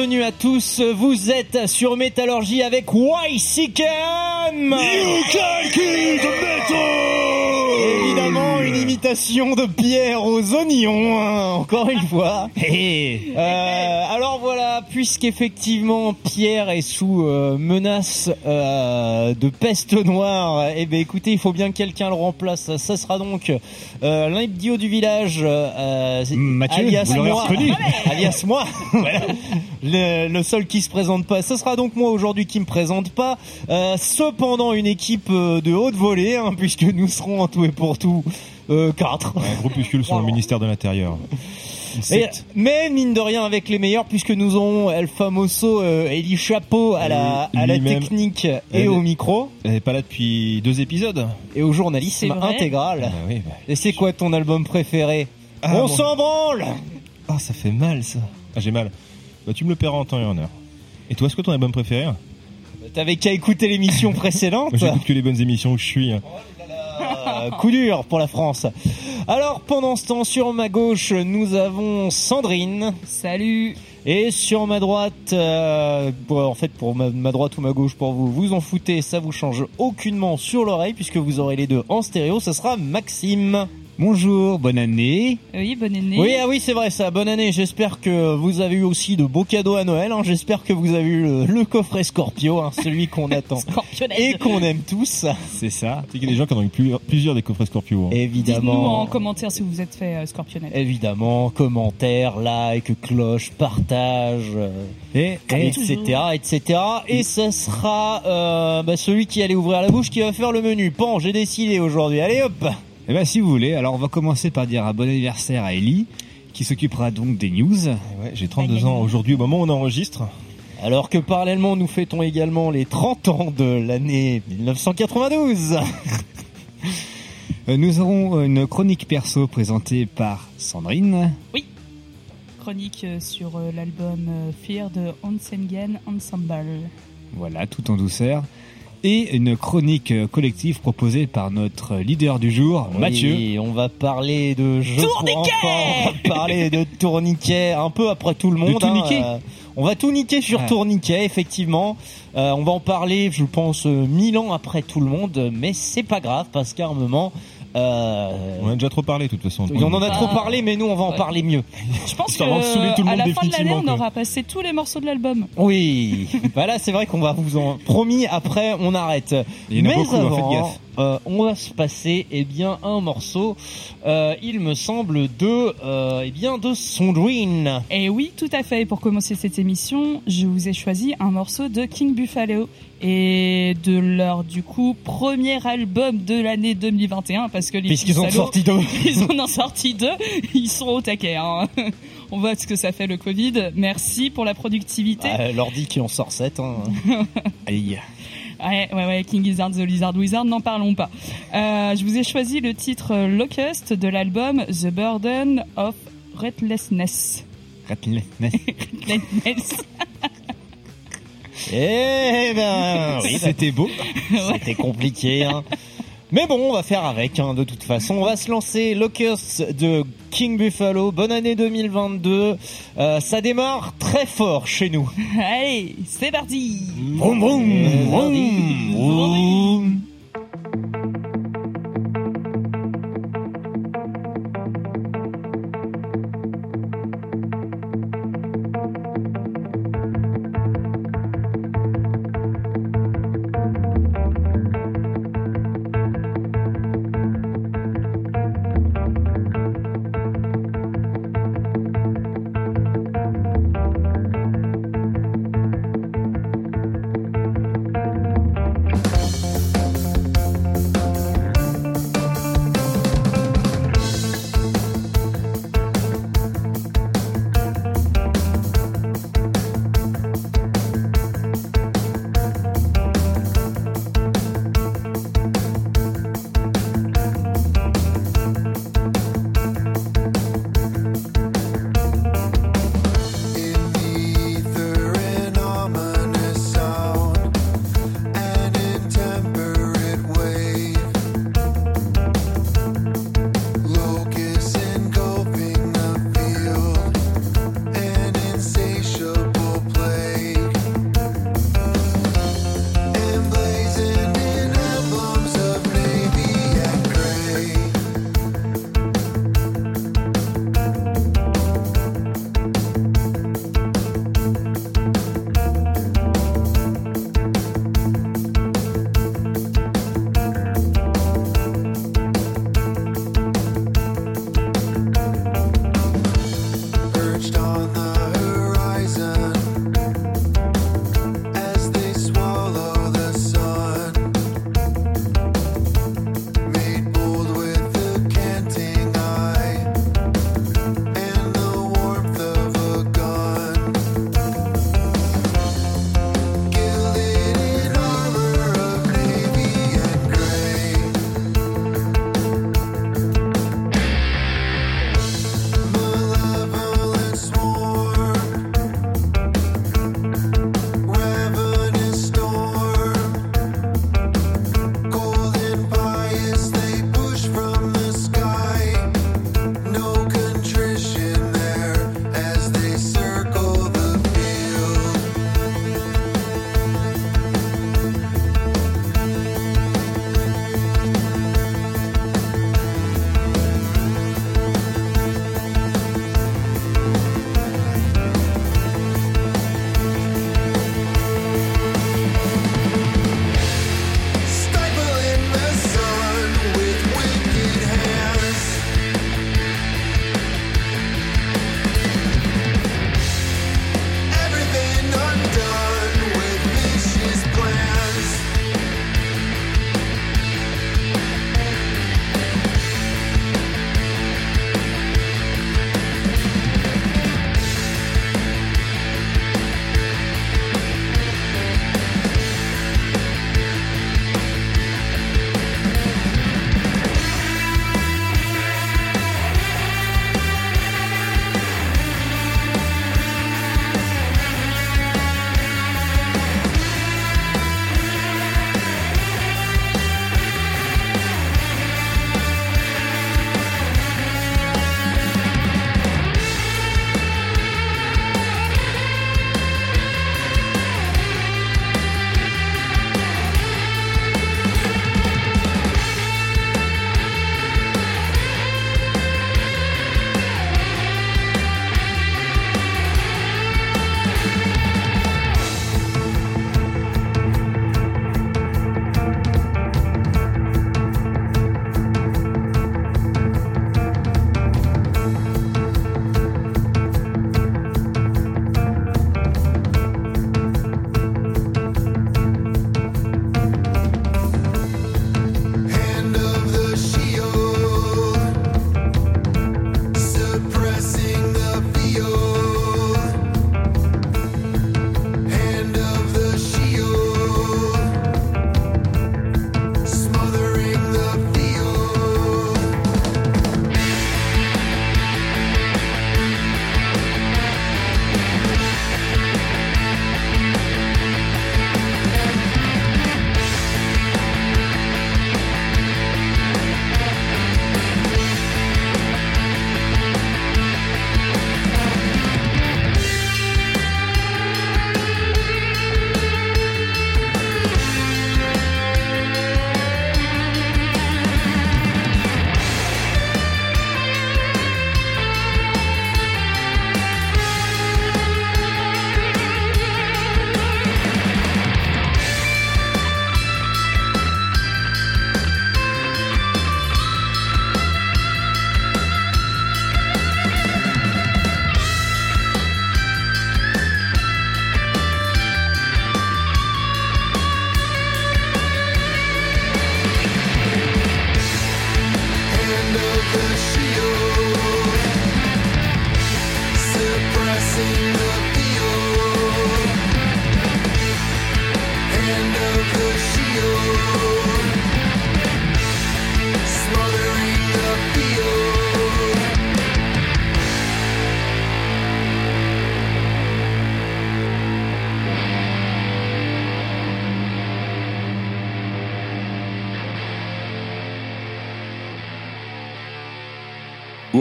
bienvenue à tous. Vous êtes sur Métallurgie avec une de Pierre aux oignons, hein, encore une fois. Euh, alors voilà, puisqu'effectivement Pierre est sous euh, menace euh, de peste noire, eh ben écoutez, il faut bien que quelqu'un le remplace. Ça sera donc l'idiot du village, euh, Mathieu, alias moi, reconnu. alias moi, Voilà. le, le seul qui se présente pas. Ce sera donc moi aujourd'hui qui me présente pas. Cependant, une équipe de haute volée, hein, puisque nous serons en tout et pour tout euh, quatre. Un groupuscule sur le ministère de l'Intérieur. Et- mais mine de rien avec les meilleurs puisque nous aurons El Famoso euh, Eli Chapeau à la, à la lui-même. technique et Elle- au micro Elle n'est pas là depuis deux épisodes. et au journalisme intégral. Ah oui, bah. Et c'est quoi ton album préféré? Ah, On bon. s'en branle Ah, ça fait mal ça. Ah, j'ai mal. Bah, tu me le paieras en temps et en heure. Et toi, est-ce que ton album préféré? Hein T'avais qu'à écouter l'émission précédente. Moi, j'écoute que les bonnes émissions où je suis. Euh, coup dur pour la France. Alors pendant ce temps, sur ma gauche, nous avons Sandrine. Salut Et sur ma droite, euh, bon, en fait pour ma, ma droite ou ma gauche pour vous, vous en foutez, ça vous change aucunement sur l'oreille puisque vous aurez les deux en stéréo, ça sera Maxime. Bonjour, bonne année. Oui, bonne année. Oui, ah oui, c'est vrai ça, bonne année, j'espère que vous avez eu aussi de beaux cadeaux à Noël, hein. j'espère que vous avez eu le, le coffret Scorpio, hein, celui qu'on attend Scorpionnette. et qu'on aime tous, C'est ça. Tu sais qu'il y a des gens qui en ont eu plus- plusieurs des coffrets Scorpio. hein. Dites-nous évidemment. en commentaire si vous vous êtes fait euh, Scorpionnette. Évidemment, commentaires, like, cloche, partage, euh, Et, et etc., etc. Et ce sera euh, bah, celui qui allait ouvrir la bouche qui va faire le menu. Pan, j'ai décidé aujourd'hui. Allez hop eh ben, si vous voulez, alors on va commencer par dire un bon anniversaire à Ellie, qui s'occupera donc des news. Ouais, j'ai 32 ans aujourd'hui au moment où on enregistre. Alors que parallèlement, nous fêtons également les 30 ans de l'année 1992. Euh, Nous aurons une chronique perso présentée par Sandrine. Chronique euh, sur euh, l'album euh, Fear de Onsengen Ensemble. Voilà, tout en douceur. Et une chronique collective proposée par notre leader du jour, Mathieu. Oui, on va parler de jeux Tourniquet pour enfants, on va parler de tourniquet, un peu après tout le monde. niquer euh, on va tout niquer sur Ah. tourniquet, effectivement. Euh, on va en parler, je pense, euh, mille ans après tout le monde, mais c'est pas grave parce qu'à un moment, euh, On en a déjà trop parlé de toute façon. on en a Ah. trop parlé, mais nous on va en Ouais. parler mieux. Je pense tout le qu'à monde la fin de l'année, on aura passé tous les morceaux de l'album. Oui, bah là c'est vrai qu'on va vous en promis. Après, on arrête. Il y en a Mais beaucoup, hein, avant, gaffe. euh, on va se passer eh bien un morceau. euh, il me semble de euh, eh bien de Sondrine. Et oui, tout à fait. Et pour commencer cette émission, je vous ai choisi un morceau de King Buffalo et de leur du coup premier album de l'année 2021 parce que les Puisqu'ils ont sorti deux. ils en ont sorti deux, ils sont au taquet. Hein. On voit ce que ça fait le Covid. Merci pour la productivité. Euh, L'ordi qui en sort 7 hein. Aïe. Ouais, ouais, ouais, King Gizzard, The Lizard Wizard, n'en parlons pas. Euh, je vous ai choisi le titre Locust de l'album The Burden of Restlessness. Restlessness. Eh ben oui, C'était beau. c'était compliqué. Hein. Mais bon, on va faire avec. Hein, de toute façon, on va se lancer. Locust de King Buffalo. Bonne année 2022. Euh, ça démarre très fort chez nous. Allez, c'est parti Vroom, vroom, vroom,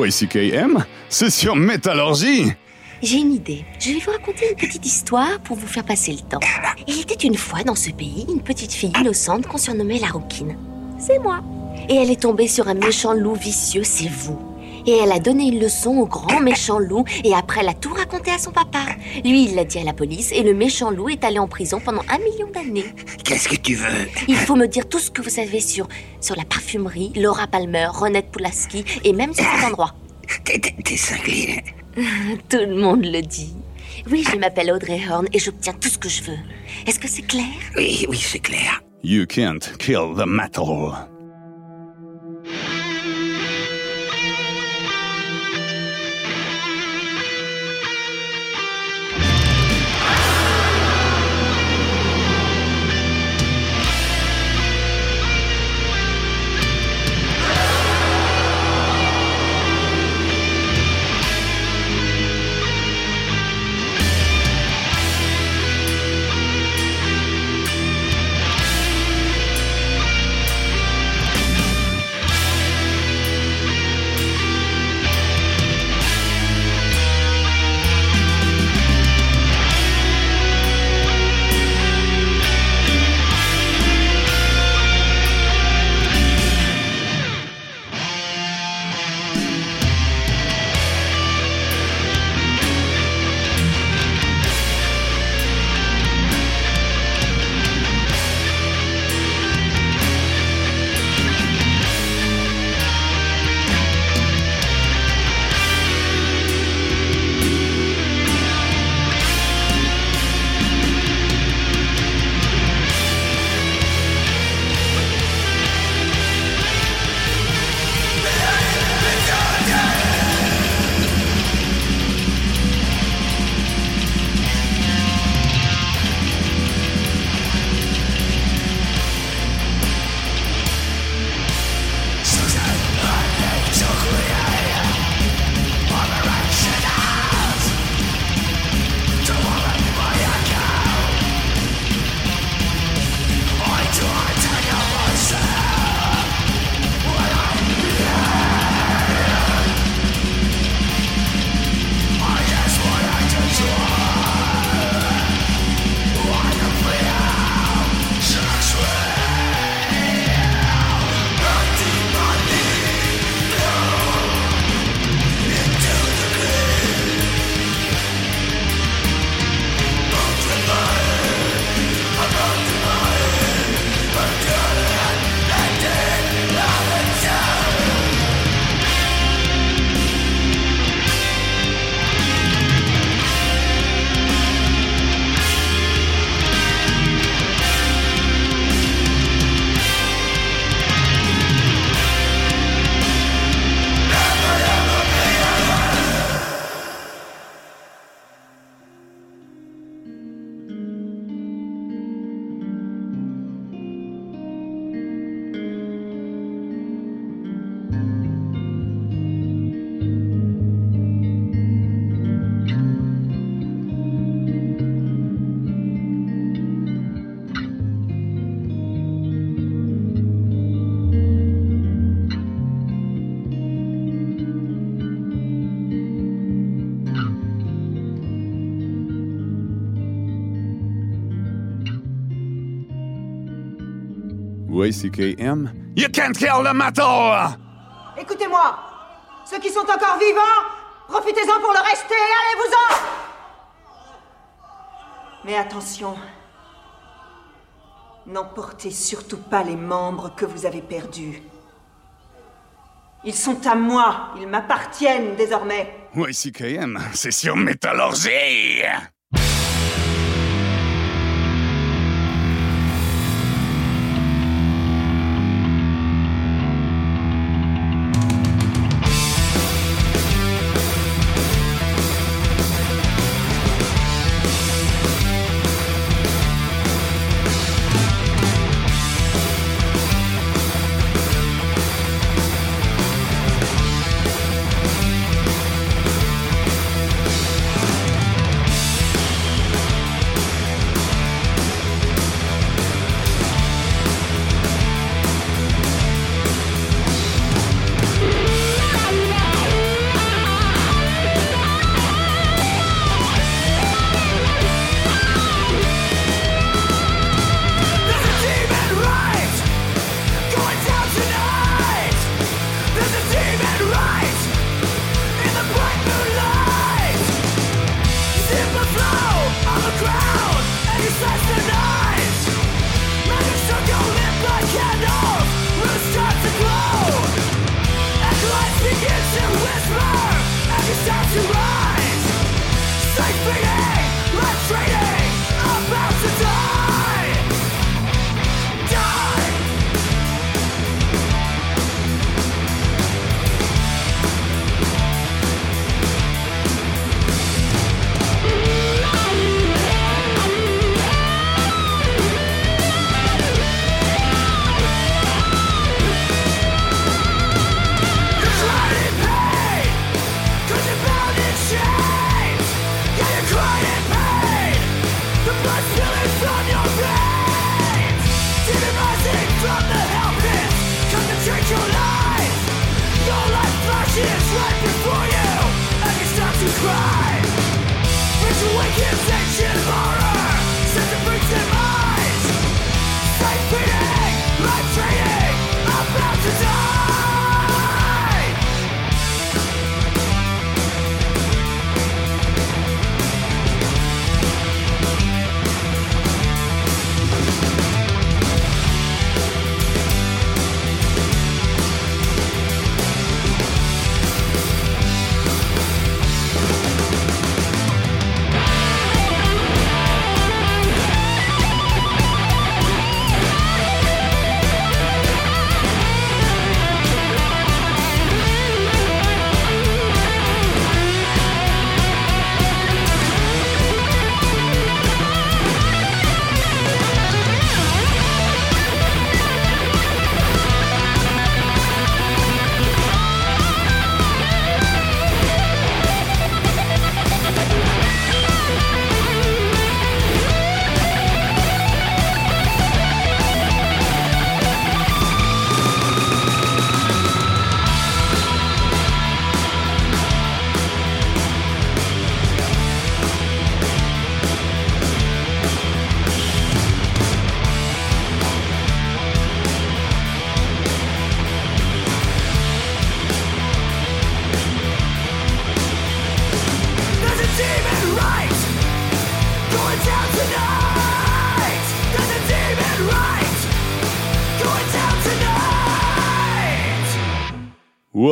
YCKM C'est sur Métallurgie J'ai une idée. Je vais vous raconter une petite histoire pour vous faire passer le temps. Il était une fois dans ce pays une petite fille innocente qu'on surnommait la rouquine. C'est moi. Et elle est tombée sur un méchant loup vicieux, c'est vous. Et elle a donné une leçon au grand méchant loup et après elle a tout raconté à son papa. Lui, il l'a dit à la police et le méchant loup est allé en prison pendant un million d'années. Qu'est-ce que tu veux? Il faut me dire tout ce que vous savez sur, sur la parfumerie, Laura Palmer, Renette Pulaski et même sur cet endroit. T'es- cinglé. Tout le monde le dit. Oui, je m'appelle Audrey Horn et j'obtiens tout ce que je veux. Est-ce que c'est clair? Oui, oui, c'est clair. You can't kill the metal. YCKM. You can't kill the metal! Écoutez-moi Ceux qui sont encore vivants, profitez-en pour le rester, allez-vous-en Mais attention, n'emportez surtout pas les membres que vous avez perdus. Ils sont à moi, ils m'appartiennent désormais. YCKM, c'est sur Métallurgie!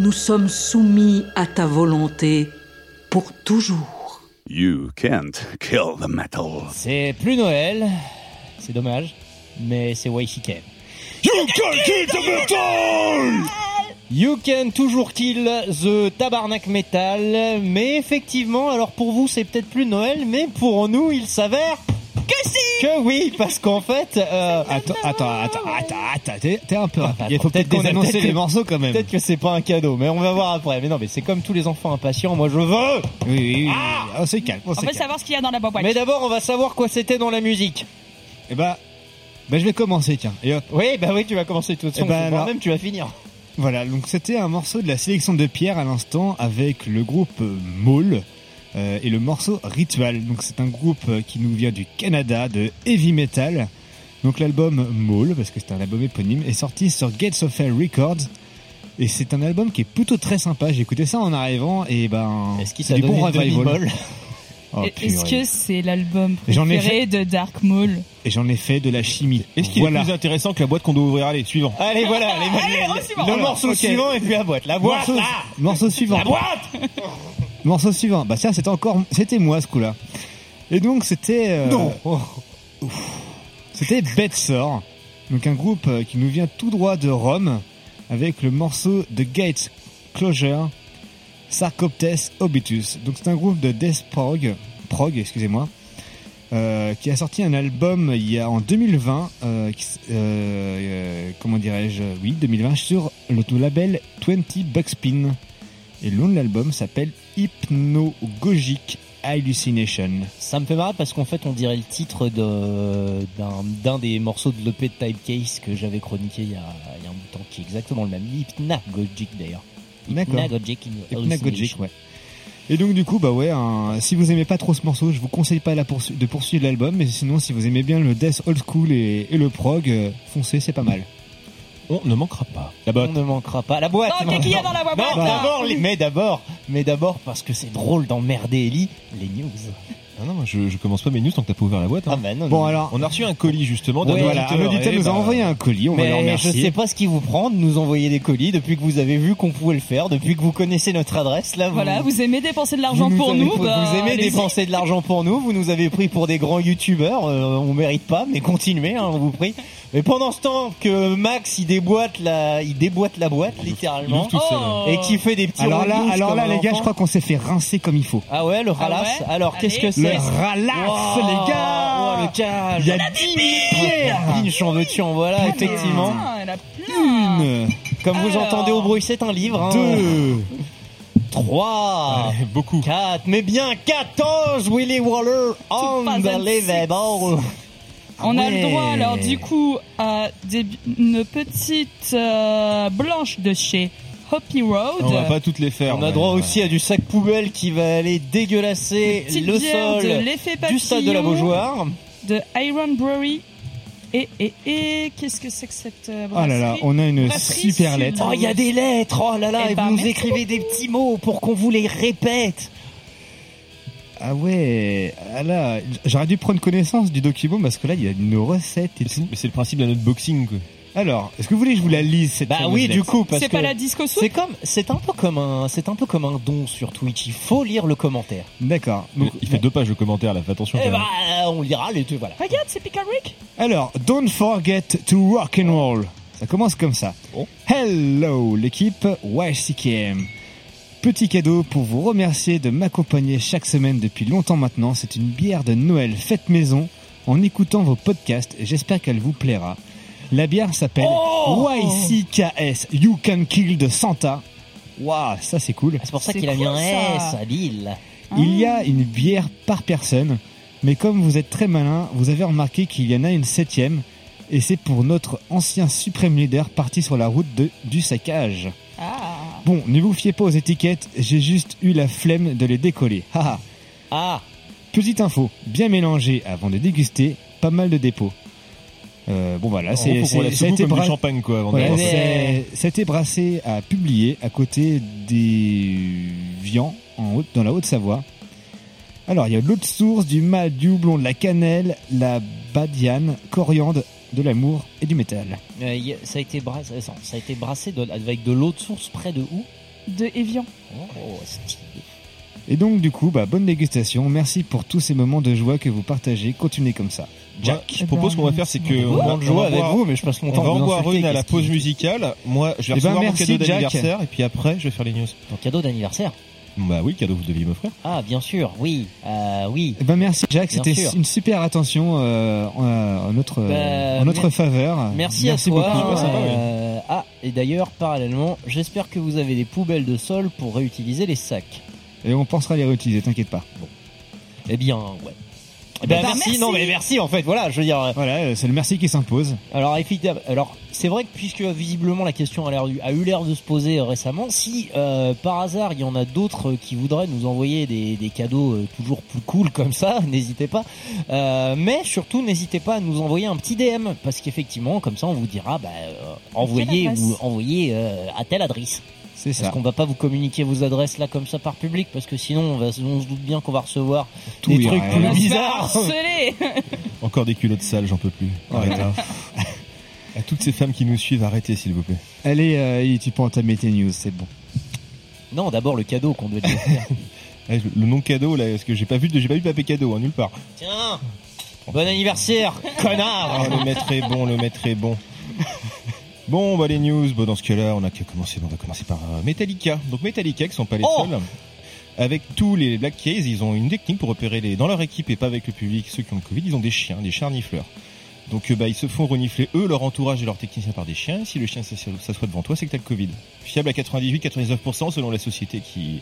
nous sommes soumis à ta volonté pour toujours. You can't kill the metal. C'est plus Noël, c'est dommage, mais c'est YCK. You can kill the metal You can toujours kill the tabarnak metal, mais effectivement, alors pour vous c'est peut-être plus Noël, mais pour nous il s'avère que si Que oui, parce qu'en fait, euh, Attends, attends, attends, attends, attends, t'es un peu rapide. Il faut peut-être peut-être qu'on a- désannoncer peut-être les morceaux quand même. peut-être que c'est pas un cadeau, mais on va voir après. Mais non, mais c'est comme tous les enfants impatients, moi je veux Oui, oui, oui. On s'est calme, on On s'est veut calme. savoir ce qu'il y a dans la boîte. Mais d'abord, on va savoir quoi c'était dans la musique. Eh bah, bah, je vais commencer, tiens. Et hop. Oui, bah oui, tu vas commencer tout de suite. Ben, alors- même tu vas finir. Voilà, donc c'était un morceau de la sélection de Pierre à l'instant avec le groupe Maul euh, et le morceau Ritual. Donc c'est un groupe euh, qui nous vient du Canada de heavy metal. Donc l'album Maul, parce que c'est un album éponyme, est sorti sur Gates of Hell Records. Et c'est un album qui est plutôt très sympa. J'ai écouté ça en arrivant et ben. Est-ce qu'il c'est t'a bon donné Denis revival. Oh, Et- Est-ce que c'est l'album J'en ai préféré de Dark Maul Et j'en ai fait de la chimie. Est-ce qu'il voilà. est plus intéressant que la boîte qu'on doit ouvrir? Allez, suivant. Allez, voilà, allez, Allez, le- on suivant. le Alors, morceau ok. suivant et puis la boîte. La boîte, morceau, là morceau suivant. La boîte Morceau suivant. Bah ça, c'était encore, c'était moi ce coup-là. Et donc c'était. euh, Non. ouf. C'était Betsor, donc un groupe euh, qui nous vient tout droit de Rome, avec le morceau The Gates Closure, Sarcoptes Obitus. Donc c'est un groupe de death prog, prog, excusez-moi, euh, qui a sorti un album il y a en 2020, euh, qui s- euh, euh, comment dirais-je, oui 2020 sur le label 20 Buckspin. Et le nom de l'album s'appelle Hypnagogic Hallucination. Ça me fait marrer parce qu'en fait, on dirait le titre d'un des morceaux de l'EP de Typecase que j'avais chroniqué il y, a, il y a un bout de temps, qui est exactement le même. Hypnagogic d'ailleurs. Hypnagogic. Hypnagogic, ouais. Et donc du coup, bah ouais, si vous aimez pas trop ce morceau, je vous conseille pas la poursu- de poursuivre l'album, mais sinon si vous aimez bien le death old school et, et le prog, euh, foncez, c'est pas mal. On ne manquera pas. La On botte. ne manquera pas. La boîte. Oh, qu'est-ce qu'il y a dans la boîte Non, là d'abord, les- mais d'abord, mais d'abord parce que c'est drôle d'emmerder Ellie, les news. Ah non, moi, je, je commence pas mes news tant que t'as pas ouvert la boîte. hein. Ah bah non. Bon non. alors, On a reçu un colis justement d'un Ouais, voilà, un auditeur nous a bah, envoyé un colis, on va le Mais je remercier. sais pas ce qui vous prend de nous envoyer des colis depuis que vous avez vu qu'on pouvait le faire, depuis que vous connaissez notre adresse là. Vous, Voilà, vous aimez dépenser de l'argent vous pour avez- nous. Vous, bah, vous aimez allez-y. dépenser de l'argent pour nous. Vous nous avez pris pour des grands youtubeurs. euh, on mérite pas, mais continuez, hein, on vous prie. Mais pendant ce temps que Max il déboîte la, il déboîte la boîte Il littéralement tout seul. Oh. et qui fait des petits. Alors là, alors comme là un les gars, enfant. je crois qu'on s'est fait rincer comme il faut. Ah ouais, le Ah ralasse. ouais Alors qu'est-ce que Allez. c'est Le ralasse, Wow, les gars oh, le cage Il y a 10 000 pierres Pinch en veux-tu en voilà, effectivement. Putain, elle a plein. Une, Comme vous Alors. entendez au bruit, c'est un livre. Hein. deux, 3, Allez, beaucoup. 4, mais bien 14, Willy Waller, pas unbelievable. On a le droit alors du coup à des- une petite euh, blanche de chez Hoppy Road. On va pas toutes les faire. On a ouais. droit aussi à du sac poubelle qui va aller dégueulasser le de sol l'effet du stade de la. Beaujoire. de Iron Brewery. Et, et, et, qu'est-ce que c'est que cette euh, Oh là là, brasserie? on a une Brasserie super lettre. Oh, il y a des lettres, oh là là, Eh et ben, vous nous écrivez des petits mots pour qu'on vous les répète. Ah ouais, ah là, j'aurais dû prendre connaissance du document parce que là, il y a une recette et tout. Mais c'est le principe d'un unboxing. Quoi. Alors, est-ce que vous voulez que je vous la lise cette Bah oui, du coup, parce C'est que pas la disco soupe c'est comme, c'est un peu comme un, c'est un peu comme un don sur Twitch. Il faut lire le commentaire. D'accord. Donc, il fait deux pages de commentaires là, fais attention. Eh quand même. bah, on lira les deux, voilà. Regarde, c'est Pickle Rick Alors, don't forget to rock and roll. Ça commence comme ça. Hello, l'équipe YCKM. Petit cadeau pour vous remercier de m'accompagner chaque semaine depuis longtemps maintenant. C'est une bière de Noël faite maison en écoutant vos podcasts et j'espère qu'elle vous plaira. La bière s'appelle Oh YCKS You Can Kill de Santa. Waouh, ça c'est cool. C'est pour ça qu'il a mis cool, un ça. S à Bill. Il y a une bière par personne, mais comme vous êtes très malin, vous avez remarqué qu'il y en a une septième, et c'est pour notre ancien suprême leader parti sur la route de, du saccage. Ah Bon, ne vous fiez pas aux étiquettes, j'ai juste eu la flemme de les décoller. Haha. Ah, Petite info, bien mélangé avant de déguster, pas mal de dépôts. Euh, bon voilà, En c'est comme bra- champagne quoi. Avant boire. mais- brassé à publier à côté des Vians, en haute, dans la Haute-Savoie. Alors, il y a l'autre source, du mal, du houblon, de la cannelle, la badiane, coriandre, de l'amour et du métal. Euh, y a- ça a été brassé, ça a été brassé de- avec de l'eau de source près de où? De Evian. Oh, stylé. Et donc, du coup, bah, bonne dégustation. Merci pour tous ces moments de joie que vous partagez. Continuez comme ça. Jack, je propose qu'on va faire, c'est que On va, va avec vous, mais je passe mon on temps va à en vous boire insulter, une à la pause musicale. Moi, je vais Eh ben, recevoir mon merci, cadeau Jack. d'anniversaire et puis après, je vais faire les news. Ton cadeau d'anniversaire Bah oui, cadeau que vous deviez m'offrir. Ah, bien sûr, oui, euh, oui. Eh ben, merci, Jack. Bien C'était sûr. une super attention euh, en, en notre, Bah, en notre mer- faveur. Merci, à toi. beaucoup. Ouais, sympa, oui. Euh, ah, et d'ailleurs, parallèlement, j'espère que vous avez des poubelles de sol pour réutiliser les sacs. Et on pensera les réutiliser, t'inquiète pas. Eh bien, ouais. Eh ben, bah, merci. merci. non mais merci en fait, voilà, je veux dire. euh, Voilà, euh, c'est le merci qui s'impose. Alors évidemment, alors c'est vrai que puisque visiblement la question a, l'air- a eu l'air de se poser euh, récemment, si euh, par hasard il y en a d'autres qui voudraient nous envoyer des, des cadeaux toujours plus cool comme ça, n'hésitez pas. Euh, mais surtout n'hésitez pas à nous envoyer un petit DM parce qu'effectivement comme ça on vous dira bah, euh, envoyez ou envoyez euh, à telle adresse. C'est Parce ça. qu'on va pas vous communiquer vos adresses là comme ça par public? Parce que sinon on, va, on se doute bien qu'on va recevoir Tout des trucs. On plus faire bizarres. Encore des culottes sales, j'en peux plus. Arrêtez. à toutes ces femmes qui nous suivent, arrêtez s'il vous plaît. Allez, euh, tu peux entamer tes news, c'est bon. Non, d'abord le cadeau qu'on doit dire. Eh, Le nom cadeau là, parce que j'ai pas vu de, j'ai pas vu papier cadeau, hein, nulle part. Tiens, bon anniversaire, connard. Oh, le maître est bon, le maître est bon. Bon, bah les news, bon, dans ce cas-là, on a qu'à commencer. On va commencer par euh, Metallica. Donc Metallica, qui sont pas les Oh seuls. Avec tous les Black Keys, ils ont une technique pour repérer les, dans leur équipe et pas avec le public, ceux qui ont le Covid, ils ont des chiens, des charnifleurs. Donc euh, bah, ils se font renifler eux, leur entourage et leurs techniciens par des chiens. Si le chien s'assoit devant toi, c'est que t'as le Covid. Fiable à 98-99% selon la société qui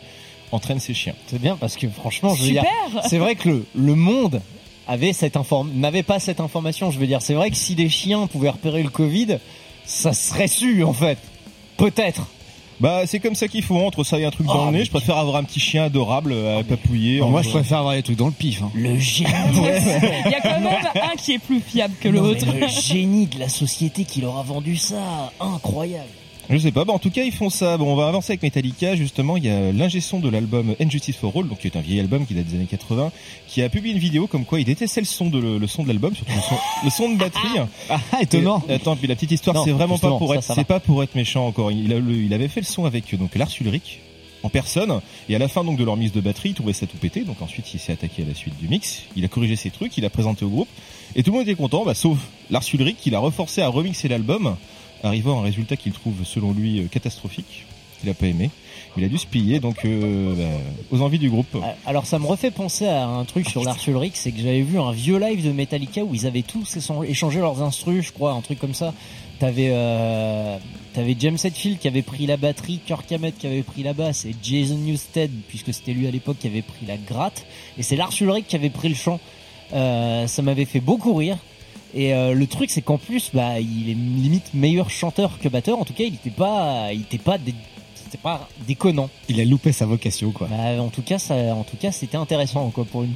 entraîne ces chiens. C'est bien parce que franchement, je veux dire, Super. c'est vrai que le, le monde avait cette inform n'avait pas cette information. Je veux dire, c'est vrai que si des chiens pouvaient repérer le Covid, ça serait su en fait. Peut-être. Bah, c'est comme ça qu'il faut. Entre ça et un truc dans Oh, le nez, je préfère avoir un petit chien adorable à papouiller. en Moi, je préfère avoir les trucs dans le pif. hein. Le génie, Il y a quand même un qui est plus fiable que Non, l'autre. le génie de la société qui leur a vendu ça, incroyable. Je sais pas, bah en tout cas ils font ça. Bon, on va avancer avec Metallica. Justement, il y a l'ingé son de l'album Injustice for All, donc qui est un vieil album qui date des années 80, qui a publié une vidéo comme quoi il détestait le son de le, le son de l'album, surtout le son, le son de batterie. Ah, étonnant. Et- attends, puis la petite histoire, c'est vraiment pas pour être, c'est pas pour être méchant encore. Il, a le- il avait fait le son avec donc Lars Ulrich en personne, et à la fin donc de leur mise de batterie, il trouvait ça tout pété. Donc ensuite, il s'est attaqué à la suite du mix. Il a corrigé ses trucs, il a présenté au groupe, et tout le monde était content, bah, sauf Lars Ulrich, qui l'a reforcé à remixer l'album, arrivant à un résultat qu'il trouve selon lui euh, catastrophique. Il a pas aimé. Il a dû se piller donc euh, bah, aux envies du groupe. Ah, Alors ça me refait penser à un truc sur Ulrich, c'est que j'avais vu un vieux live de Metallica où ils avaient tous échan- échangé leurs instrus, je crois, un truc comme ça. T'avais euh, James Hetfield qui avait pris la batterie, Kirk Hammett qui avait pris la basse et Jason Newsted puisque c'était lui à l'époque qui avait pris la gratte et c'est Lars Ulrich qui avait pris le chant. Euh, ça m'avait fait beaucoup rire. Et euh, le truc c'est qu'en plus bah il est limite meilleur chanteur que batteur. En tout cas il était pas il était pas dé- pas déconnant. Il a loupé sa vocation, quoi. Bah, en tout cas, ça, en tout cas, c'était intéressant quoi pour une.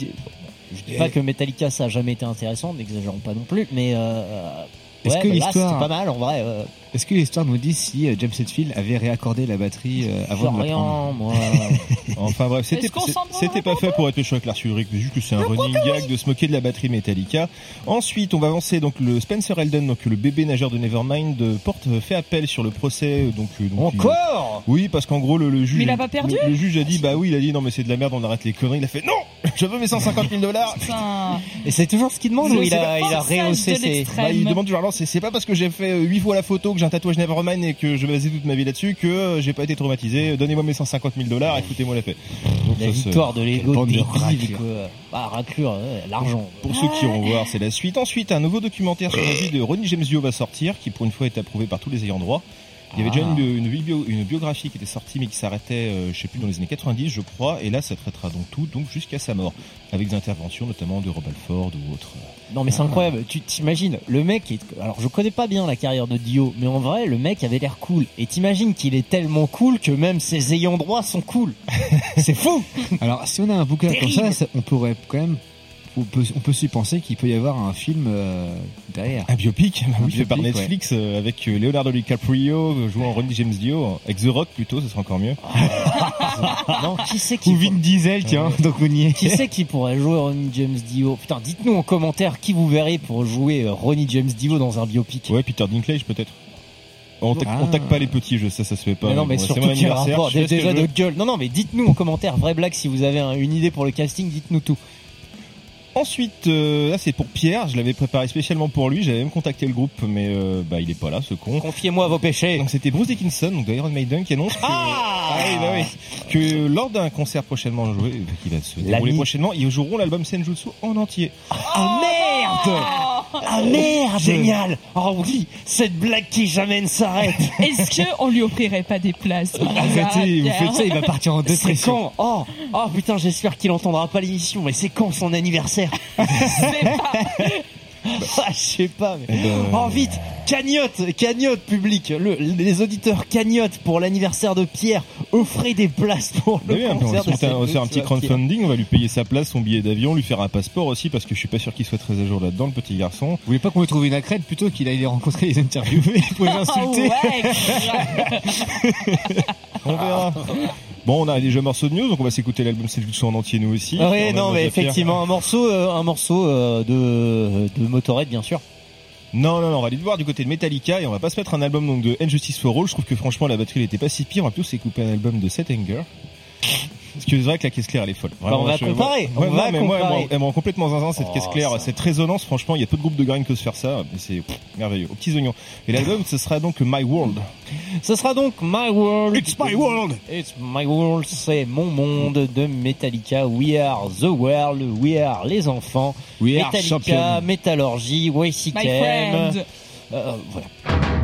Je dis pas que Metallica ça a jamais été intéressant, n'exagérons pas non plus, mais euh, ouais, que bah là, l'histoire- c'était pas mal en vrai. Euh, Est-ce que l'histoire nous dit si euh, James Hetfield avait réaccordé la batterie euh, avant de la rien, prendre moi. Enfin bref, c'était c'était pas fait pour être avec Lars Ulrich, c'est juste que c'est un running gag de se moquer de la batterie Metallica. Ensuite, on va avancer donc le Spencer Elden, donc le bébé nageur de Nevermind, euh, porte fait appel sur le procès donc, il- Encore? Oui, parce qu'en gros le, le juge Mais il a pas perdu? le, le juge a dit bah oui, il a dit non mais c'est de la merde, on arrête les conneries. Il a fait non, je veux mes 150 000 dollars. Et c'est toujours ce qu'il demande il a, le il a rehaussé de ses. Bah, il demande toujours, alors c'est c'est pas parce que j'ai fait euh, huit fois la photo, que j'ai un tatouage Nevermind et que je basais toute ma vie là-dessus que euh, j'ai pas été traumatisé. Donnez-moi mes 150 000 dollars et foutez-moi la paix. Donc, La ça, victoire de l'ego débile quoi. Bah, raclure, l'argent. Pour ceux qui iront voir, c'est la suite. Ensuite, un nouveau documentaire sur la vie de Ronnie James Dio va sortir, qui pour une fois est approuvé par tous les ayants droit. Il y avait déjà Ah. une, une, bio- une biographie qui était sortie, mais qui s'arrêtait, euh, je sais plus, dans les années 90, je crois. Et là, ça traitera donc tout, donc jusqu'à sa mort, avec des interventions notamment de Rob Alford ou autres. Non mais c'est incroyable, tu t'imagines, le mec est... Alors je connais pas bien la carrière de Dio, mais en vrai le mec avait l'air cool. Et t'imagines qu'il est tellement cool que même ses ayants droit sont cool. c'est fou Alors, si on a un bouquin comme ça, ça- on pourrait quand même. On peut, on peut s'y penser qu'il peut y avoir un film euh, derrière. Un biopic, bah Un oui, fait par Netflix, euh, avec euh, Leonardo DiCaprio euh, jouant Ronnie James Dio, avec The Rock plutôt, ce sera encore mieux. Non, qui c'est qui Ou Vin Diesel, tiens, donc on y est. Qui c'est qui pourrait jouer Ronnie James Dio? Putain, dites-nous en commentaire qui vous verrez pour jouer euh, Ronnie James Dio dans un biopic. Ouais, Peter Dinklage peut-être. On tague, on Ah. tague pas les petits, je sais, ça se fait pas. mais non, mais surtout mon anniversaire, rapport Déjà je de gueule. Non, non, mais dites-nous en commentaire, vraie blague, si vous avez un- une idée pour le casting, dites-nous tout. Ensuite, euh, là c'est pour Pierre, je l'avais préparé spécialement pour lui, j'avais même contacté le groupe, mais euh, bah il est pas là, ce con. Confiez-moi vos péchés. Donc c'était Bruce Dickinson, donc de Iron Maiden, qui annonce que, Ah oui, bah oui, que lors d'un concert prochainement joué, euh, qui va se dérouler prochainement, ils joueront l'album Senjutsu en entier. Ah merde Ah merde Génial Oh oui, cette blague qui jamais ne s'arrête. Est-ce que on lui offrirait pas des places Arrêtez, vous faites ça, il va partir en C'est dépression. quand Oh Oh putain, j'espère qu'il entendra pas l'émission, mais c'est quand son anniversaire Ah, Je sais pas, mais... Eh ben, Oh vite Cagnotte Cagnotte public Le- Les auditeurs cagnotte pour l'anniversaire de Pierre Offrez des places pour Bah le oui, un peu, on, va concert de on va faire un petit Pierre. crowdfunding, on va lui payer sa place, son billet d'avion, lui faire un passeport aussi, parce que je suis pas sûr qu'il soit très à jour là-dedans, le petit garçon. Vous voulez pas qu'on lui trouve une accrède plutôt qu'il aille les rencontrer, les interviewer pour les Oh insulter ouais On verra. Bon, on a déjà un morceau de news, donc on va s'écouter l'album Senjutsu en entier nous aussi. Ah oui, non, mais effectivement, un morceau, euh, un morceau euh, de, de Motorhead, bien sûr. Non, non, non, on va aller le voir du côté de Metallica et on va pas se mettre un album donc de Injustice for All. Je trouve que franchement la batterie elle était pas si pire. On va plutôt s'écouper un album de Seth Anger. Parce que c'est vrai que la caisse claire elle est folle. Bah, on va je- comparer, on Ouais, va non, mais moi, elle comparer. me rend- elle me rend complètement zinzin cette Oh, caisse claire, ça. cette résonance. Franchement, il y a peu de groupes de grind que se faire ça. Mais c'est merveilleux. Aux petits oignons. Et l'album ce sera donc My World. Ce sera donc My World. It's my world. It's my world, c'est mon monde de Metallica. We are the world, we are les enfants. We are Metallica, My YCKM. friend Euh, voilà.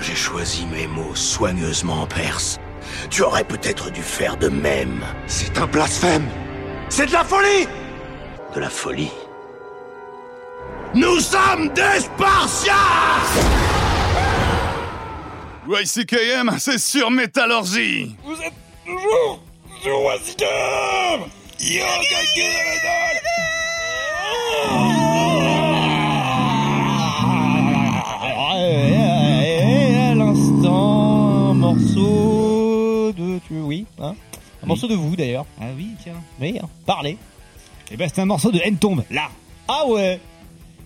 J'ai choisi mes mots soigneusement en perse. Tu aurais peut-être dû faire de même. C'est un blasphème. C'est de la folie. De la folie. Nous sommes des Spartiates Ouais, CKM, c'est sur Métallurgie. Vous êtes toujours sur Yo, morceau de... Tu... Oui, hein Un morceau de vous d'ailleurs. Ah oui, tiens. Oui, hein, parlez. Et ben c'est un morceau de N-Tomb, là. Ah ouais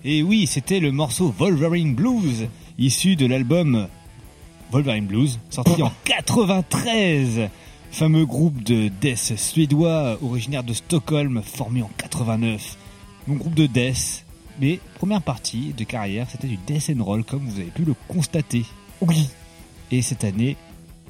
Et oui, c'était le morceau Wolverine Blues, issu de l'album Wolverine Blues, sorti en 93. Fameux groupe de death suédois originaire de Stockholm, formé en 89. Mon groupe de death, mais première partie de carrière, c'était du death and roll, comme vous avez pu le constater. Oui. Et cette année,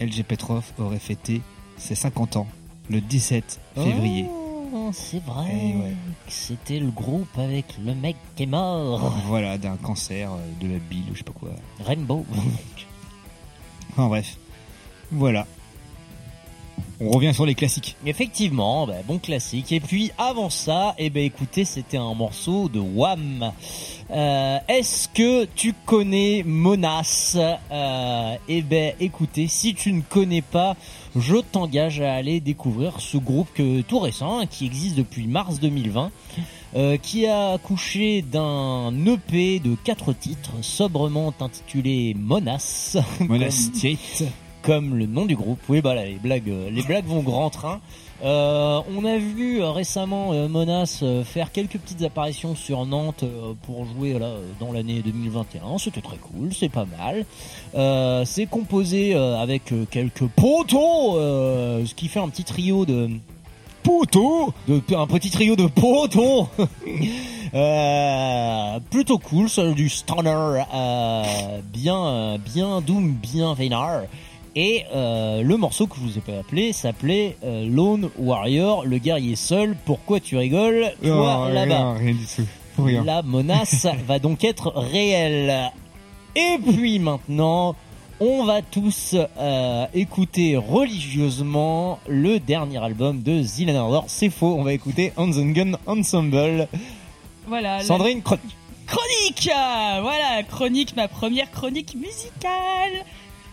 LG Petrov aurait fêté ses 50 ans, le 17 février. Oh, c'est vrai. Eh ouais. C'était le groupe avec le mec qui est mort. Voilà, d'un cancer, euh, de la bile, ou je sais pas quoi. Rainbow. Enfin bref. Voilà. On revient sur les classiques. Effectivement, bah, bon classique. Et puis avant ça, eh ben écoutez, c'était un morceau de Wham. Euh, Est-ce que tu connais Monas? Euh, Eh ben écoutez, si tu ne connais pas, je t'engage à aller découvrir ce groupe que, tout récent, hein, qui existe depuis mars 2020. euh, qui a accouché d'un EP de quatre titres sobrement intitulé Monas. Monas Comme- le nom du groupe. Oui, bah là, les blagues, euh, les blagues vont grand train. Euh, on a vu euh, récemment euh, Monas faire quelques petites apparitions sur Nantes pour jouer là dans l'année 2021. C'était très cool, c'est pas mal. C'est composé avec quelques poteaux, ce qui fait un petit trio de poteaux, de, un petit trio de poteaux. Euh, plutôt cool, c'est du stoner, euh, bien, bien doom, bien vénard. Et euh, le morceau que je vous ai pas appelé s'appelait euh, Lone Warrior, le guerrier seul. Pourquoi tu rigoles? Toi Oh, là-bas. rien, rien du tout. Pour rien. La menace va donc être réelle. Et puis maintenant, on va tous euh, écouter religieusement le dernier album de Zilanor. C'est faux, on va écouter the Gun Ensemble. Voilà. la- Sandrine, chronique. Chronique Voilà, chronique, ma première chronique musicale.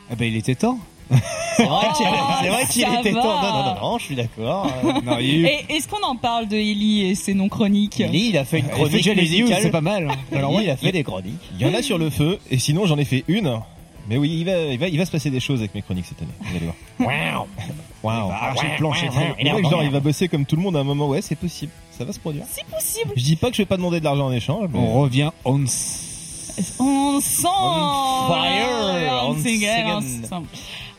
Ah ben il était temps. C'est vrai qu'il c'est vrai qu'il ça était va. temps. Non, non, non, non, je suis d'accord. Euh, il eu- est-ce qu'on en parle de Ellie et ses non chroniques Ellie, il a fait une Il chronique c'est pas mal. Alors, moi, il a il- fait des chroniques. Il y en a sur le feu, et sinon j'en ai fait une. Mais oui, il va, il va, il va se passer des choses avec mes chroniques cette année. Vous allez voir. Waouh. arracher le plancher. Genre, il va bosser comme tout le monde à un moment. Ouais, c'est possible. Ça va se produire. C'est possible. Je dis pas que je vais pas demander de l'argent en échange, mais On revient on On sent On fire, on.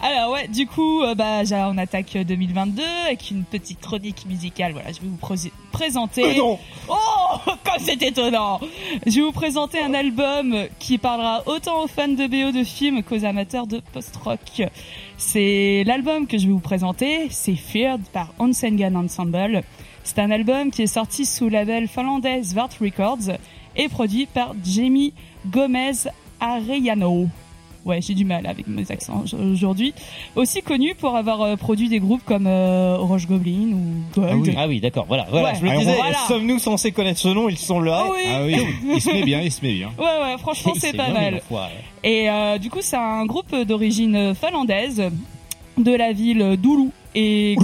Alors ouais, du coup, euh, bah, j'ai- on attaque 2022 avec une petite chronique musicale. Voilà, je vais vous pré- présenter. Oh, comme c'est étonnant Je vais vous présenter un album qui parlera autant aux fans de BO de films qu'aux amateurs de post-rock. C'est l'album que je vais vous présenter, c'est Feared par Onsengan Ensemble. C'est un album qui est sorti sous le label finlandais Svart Records et produit par Jamie Gomez Arellano. Ouais, j'ai du mal avec mes accents aujourd'hui. Aussi connu pour avoir euh, produit des groupes comme euh, Orange Goblin ou Gold. Ah oui, d'accord. Voilà, voilà. Ouais. Je me Alors, disais, voilà. sommes-nous censés connaître ce nom? Ils sont là. Ah oui. Ah oui, il se met bien, il se met bien. Ouais, ouais, franchement, c'est pas mal. Et euh, du coup, c'est un groupe d'origine finlandaise de la ville d'Oulu. Et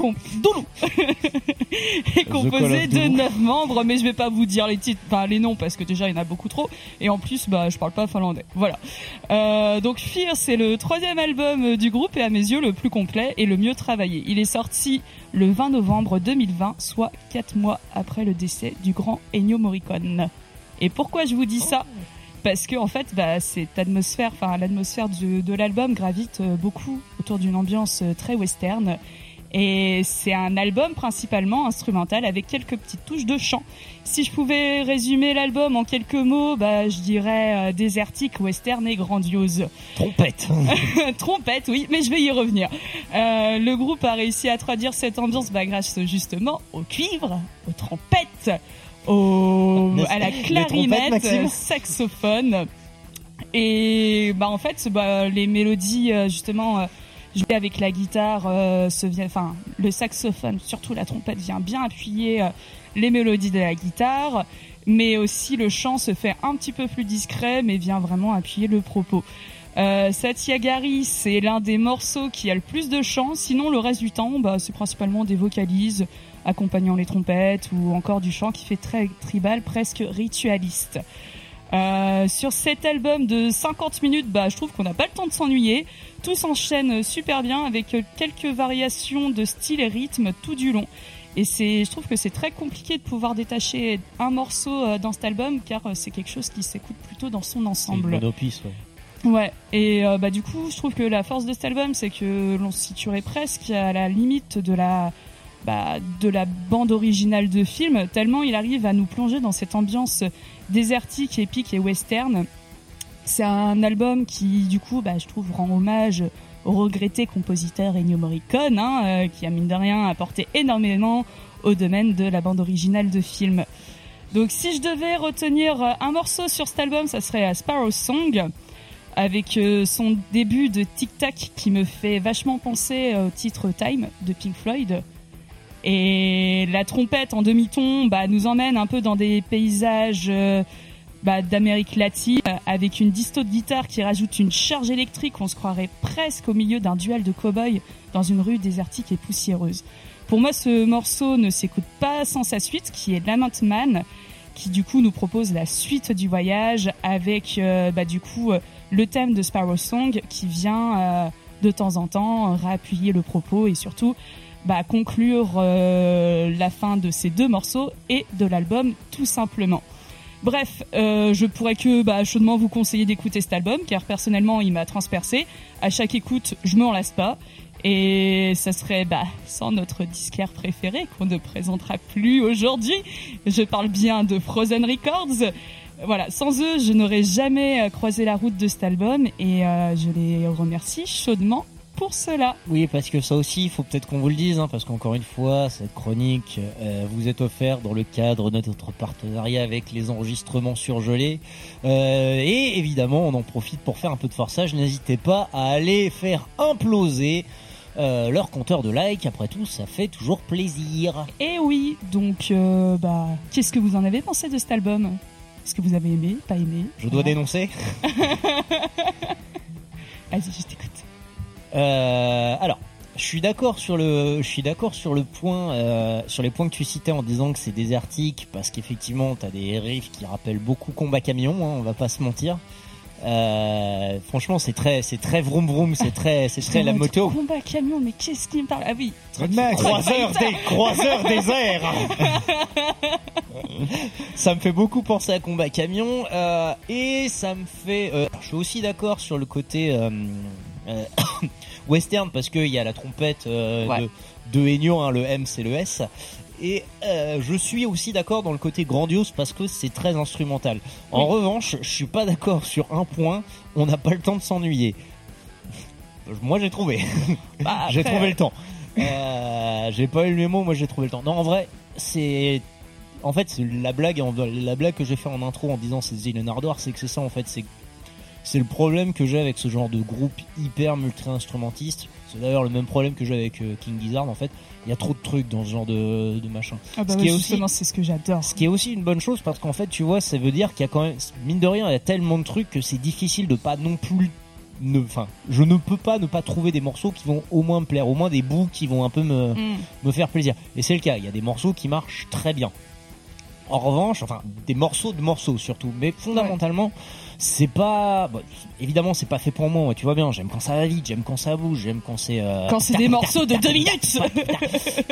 est composé de Doulou. neuf membres, mais je vais pas vous dire les titres, enfin les noms parce que déjà il y en a beaucoup trop. Et en plus, bah je parle pas finlandais. Voilà. Euh, donc Fear, c'est le troisième album du groupe et à mes yeux le plus complet et le mieux travaillé. Il est sorti le 20 novembre 2020, soit quatre mois après le décès du grand Ennio Morricone. Et pourquoi je vous dis ça? Parce que en fait bah, cette atmosphère enfin l'atmosphère de l'album gravite euh, beaucoup autour d'une ambiance euh, très western et c'est un album principalement instrumental avec quelques petites touches de chant. Si je pouvais résumer l'album en quelques mots, bah, je dirais euh, désertique, western et grandiose. Trompette. Trompette, oui, mais je vais y revenir. Euh, le groupe a réussi à traduire cette ambiance bah, grâce justement au cuivre, aux trompettes, au, à la clarinette, Maxime saxophone. Et bah en fait, bah, les mélodies euh, justement euh, jouées avec la guitare, euh, se vient, enfin le saxophone, surtout la trompette, vient bien appuyer euh, les mélodies de la guitare, mais aussi le chant se fait un petit peu plus discret, mais vient vraiment appuyer le propos. Euh, Satya Gari, c'est l'un des morceaux qui a le plus de chant. Sinon, le reste du temps, bah, c'est principalement des vocalises accompagnant les trompettes ou encore du chant qui fait très tribal, presque ritualiste. Euh, sur cet album de 50 minutes, bah, je trouve qu'on n'a pas le temps de s'ennuyer. Tout s'enchaîne super bien avec quelques variations de style et rythme tout du long. Et c'est, je trouve que c'est très compliqué de pouvoir détacher un morceau euh, dans cet album car euh, c'est quelque chose qui s'écoute plutôt dans son C'est une ensemble. monopiste, ouais. Ouais, et euh, bah du coup, je trouve que la force de cet album, c'est que l'on se situerait presque à la limite de la bah, de la bande originale de film, tellement il arrive à nous plonger dans cette ambiance désertique, épique et western. C'est un album qui, du coup, bah, je trouve, rend hommage au regretté compositeur Ennio Morricone, hein, euh, qui a mine de rien apporté énormément au domaine de la bande originale de film. Donc si je devais retenir euh, un morceau sur cet album, ça serait euh, Sparrow Song avec son début de Tic Tac qui me fait vachement penser au titre Time de Pink Floyd. Et la trompette en demi-ton bah, nous emmène un peu dans des paysages euh, bah, d'Amérique latine avec une disto de guitare qui rajoute une charge électrique. On se croirait presque au milieu d'un duel de cow-boys dans une rue désertique et poussiéreuse. Pour moi, ce morceau ne s'écoute pas sans sa suite, qui est Lament Man, qui du coup nous propose la suite du voyage avec euh, bah, euh, le thème de Sparrow Song qui vient euh, de temps en temps euh, réappuyer le propos et surtout bah, conclure euh, la fin de ces deux morceaux et de l'album tout simplement. Bref, euh, je pourrais que bah, chaudement vous conseiller d'écouter cet album car personnellement il m'a transpercé. À chaque écoute, je m'en lasse pas. Et ça serait bah, sans notre disquaire préféré qu'on ne présentera plus aujourd'hui. Je parle bien de Frozen Records. Voilà, sans eux, je n'aurais jamais euh, croisé la route de cet album et je les remercie chaudement pour cela. Oui, parce que ça aussi, il faut peut-être qu'on vous le dise, hein, parce qu'encore une fois, cette chronique euh, vous est offerte dans le cadre de notre partenariat avec les enregistrements surgelés. Euh, et évidemment, on en profite pour faire un peu de forçage. N'hésitez pas à aller faire imploser euh, leur compteur de likes. Après tout, ça fait toujours plaisir. Et oui, donc bah, qu'est-ce que vous en avez pensé de cet album? Est-ce que vous avez aimé, pas aimé? Je dois dénoncer. Vas-y, je t'écoute. Euh, alors, je suis d'accord sur le, je suis d'accord sur le point, euh, sur les points que tu citais en disant que c'est désertique parce qu'effectivement t'as des riffs qui rappellent beaucoup combat camion, hein, on va pas se mentir. Euh, franchement, c'est très, c'est très vroom vroom, c'est très, c'est très la moto. Combat camion, mais qu'est-ce qui me parle? Ah oui. Croiseur des, croiseur des airs. ça me fait beaucoup penser à combat camion euh, et ça me fait. euh, je suis aussi d'accord sur le côté euh, euh, western parce qu'il y a la trompette euh, Ouais. de, de Ennio, hein, le M c'est le S. Et euh, je suis aussi d'accord dans le côté grandiose parce que c'est très instrumental. En revanche, je suis pas d'accord sur un point. On n'a pas le temps de s'ennuyer. Moi, j'ai trouvé. Bah, j'ai trouvé le temps. Euh, j'ai pas eu le mémo, moi j'ai trouvé le temps. Non, en vrai, c'est en fait c'est la blague la blague que j'ai fait en intro en disant c'est The Ardor, c'est que c'est ça en fait, c'est c'est le problème que j'ai avec ce genre de groupe hyper multi-instrumentiste. C'est d'ailleurs le même problème que j'ai avec euh, King Gizzard en fait. Il y a trop de trucs dans ce genre de, de machin. Ah bah ce ouais, qui est justement, c'est ce que j'adore. ce qui est aussi une bonne chose parce qu'en fait, tu vois, ça veut dire qu'il y a quand même, mine de rien, il y a tellement de trucs que c'est difficile de pas non plus, ne, enfin, je ne peux pas ne pas trouver des morceaux qui vont au moins me plaire, au moins des bouts qui vont un peu me, Mm. me faire plaisir. Et c'est le cas, il y a des morceaux qui marchent très bien. En revanche, enfin, des morceaux de morceaux surtout, mais fondamentalement, c'est pas, bon, évidemment, c'est pas fait pour moi, tu vois bien, j'aime quand ça va vite, j'aime quand ça bouge, j'aime quand c'est, euh, Quand c'est des morceaux de deux minutes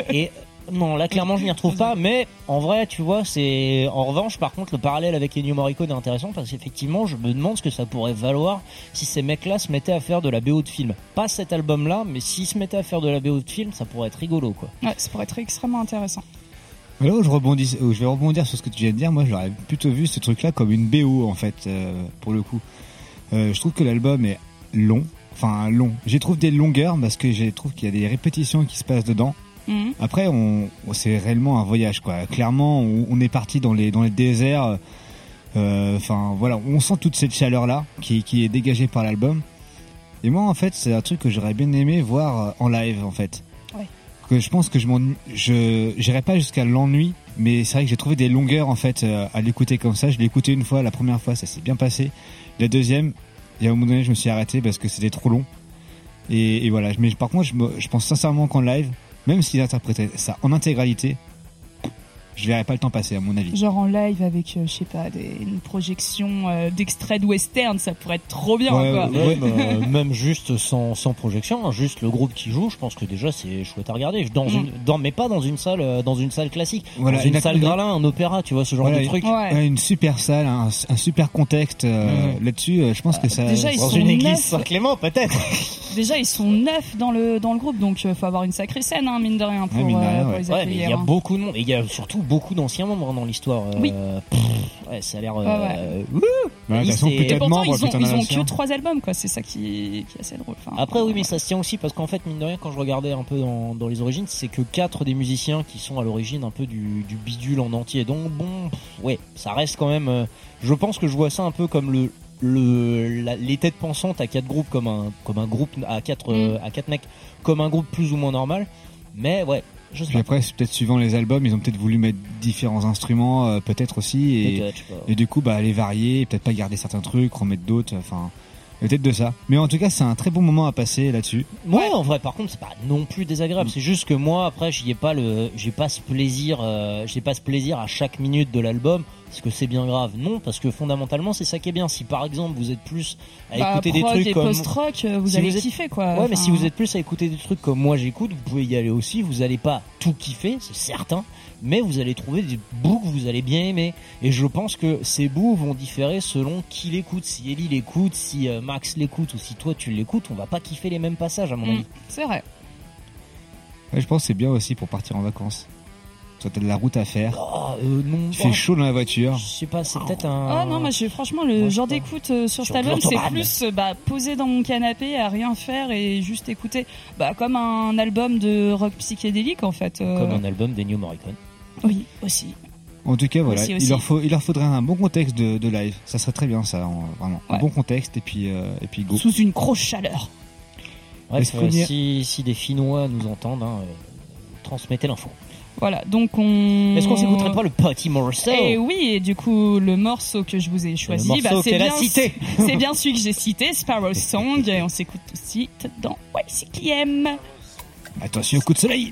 et non, là clairement je n'y retrouve pas, mais en vrai, tu vois, c'est en revanche, par contre, le parallèle avec Ennio Morricone est intéressant parce qu'effectivement, je me demande ce que ça pourrait valoir si ces mecs-là se mettaient à faire de la BO de film. Pas cet album-là, mais s'ils se mettaient à faire de la BO de film, ça pourrait être rigolo, quoi. Ouais, ça pourrait être extrêmement intéressant. Là où je rebondis, où je vais rebondir sur ce que tu viens de dire, moi j'aurais plutôt vu ce truc-là comme une BO en fait, euh, pour le coup. Euh, je trouve que l'album est long, enfin long. J'y trouve des longueurs parce que je trouve qu'il y a des répétitions qui se passent dedans. Mhm. Après, on, c'est réellement un voyage quoi. Clairement, on, on est parti dans les dans les déserts. euh, Enfin voilà, on sent toute cette chaleur là qui, qui est dégagée par l'album. Et moi en fait, c'est un truc que j'aurais bien aimé voir en live en fait. Que je pense que je j'irai pas jusqu'à l'ennui, mais c'est vrai que j'ai trouvé des longueurs en fait euh, à l'écouter comme ça. Je l'ai écouté une fois, la première fois, ça s'est bien passé. La deuxième, il y a un moment donné, je me suis arrêté parce que c'était trop long. Et, voilà. Mais par contre, je, je pense sincèrement qu'en live, même s'il interprétait ça en intégralité, je verrai pas le temps passer à mon avis. Genre en live avec, euh, je sais pas, des, une projection euh, d'extrait de western, ça pourrait être trop bien, Ouais, quoi. Ouais, bah, même juste sans, sans projection, hein, juste le groupe qui joue, je pense que déjà c'est chouette à regarder. Dans Mm. une, dans, mais pas dans une salle, euh, dans une salle classique, Voilà, dans une une- salle Gralin, un opéra, tu vois ce genre Voilà, de truc. Ouais, une super salle, un, un super contexte euh, Mhm. là-dessus. euh, Je pense que ça. déjà, ils Dans sont une église. Saint-Clément, peut-être. Déjà, ils sont neufs dans le dans le groupe, donc euh, faut avoir une sacrée scène, hein, mine de rien, pour, mine de euh, rien, pour ouais. les Ouais, mais il y a hein. beaucoup de monde, et il y a surtout beaucoup d'anciens membres hein, dans l'histoire. euh, Oui. pff, ouais, ça a l'air. euh, toute façon, C'est- plus Et de pourtant, membres, ils ont, ils ont que trois albums, quoi. C'est ça qui, qui est assez drôle. Enfin, Après, oui, mais ça se tient aussi parce qu'en fait, mine de rien, quand je regardais un peu dans, dans les origines, c'est que quatre des musiciens qui sont à l'origine un peu du, du bidule en entier. Donc, bon, pff, ouais, ça reste quand même. euh, je pense que je vois ça un peu comme le. Le, la- les têtes pensantes à quatre groupes comme un comme un groupe à quatre euh, à quatre mecs comme un groupe plus ou moins normal. Mais ouais je sais Puis pas après, c'est peut-être suivant les albums, ils ont peut-être voulu mettre différents instruments, euh, peut-être aussi, et, et du coup, bah, les varier, et peut-être pas garder certains trucs, remettre d'autres, enfin, peut-être de ça. Mais en tout cas, c'est un très bon moment à passer là-dessus. Ouais, en vrai, par contre, c'est pas non plus désagréable. C'est juste que moi, après, j'y ai pas le, j'ai pas ce plaisir, euh, j'ai pas ce plaisir à chaque minute de l'album. Est-ce que c'est bien grave? Non, parce que fondamentalement, c'est ça qui est bien. Si par exemple, vous êtes plus à Bah, écouter des trucs comme post-rock, euh, vous Si allez êtes- kiffer, quoi. Ouais, mais si vous êtes plus à écouter des trucs comme moi j'écoute, vous pouvez y aller aussi. Vous allez pas tout kiffer, c'est certain, mais vous allez trouver des bouts que vous allez bien aimer. Et je pense que ces bouts vont différer selon qui l'écoute. Si Ellie l'écoute, si euh, Max l'écoute ou si toi tu l'écoutes, on va pas kiffer les mêmes passages à mon Mm, avis. c'est vrai. Ouais, je pense que c'est bien aussi pour partir en vacances. Toi, t'as de la route à faire. Oh, euh, non. Il fait Oh, chaud dans la voiture. Je sais pas, c'est peut-être un. Ah non, moi, je, franchement, le genre d'écoute euh, sur cet album, c'est plus euh, bah, posé dans mon canapé à rien faire et juste écouter. Bah, comme un album de rock psychédélique, en fait. euh, Comme un album des New Morricone. Oui, aussi. En tout cas, voilà, Aussi, aussi. il leur faut, il leur faudrait un bon contexte de, de live. Ça serait très bien, ça, en- vraiment. Un bon contexte et puis, euh, et puis go. Sous une grosse chaleur. Bref, euh, si, si des Finnois nous entendent, hein, euh, transmettez l'info. Voilà, donc on. Est-ce qu'on s'écouterait pas le petit morceau Et oui, et du coup, le morceau que je vous ai choisi, bah, c'est bien, cité. c'est bien celui que j'ai cité, Sparrow Song, et on s'écoute tout de suite dans YCKM. Attention, coup de soleil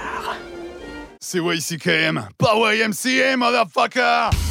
CYCKM, pas YMCA, motherfucker!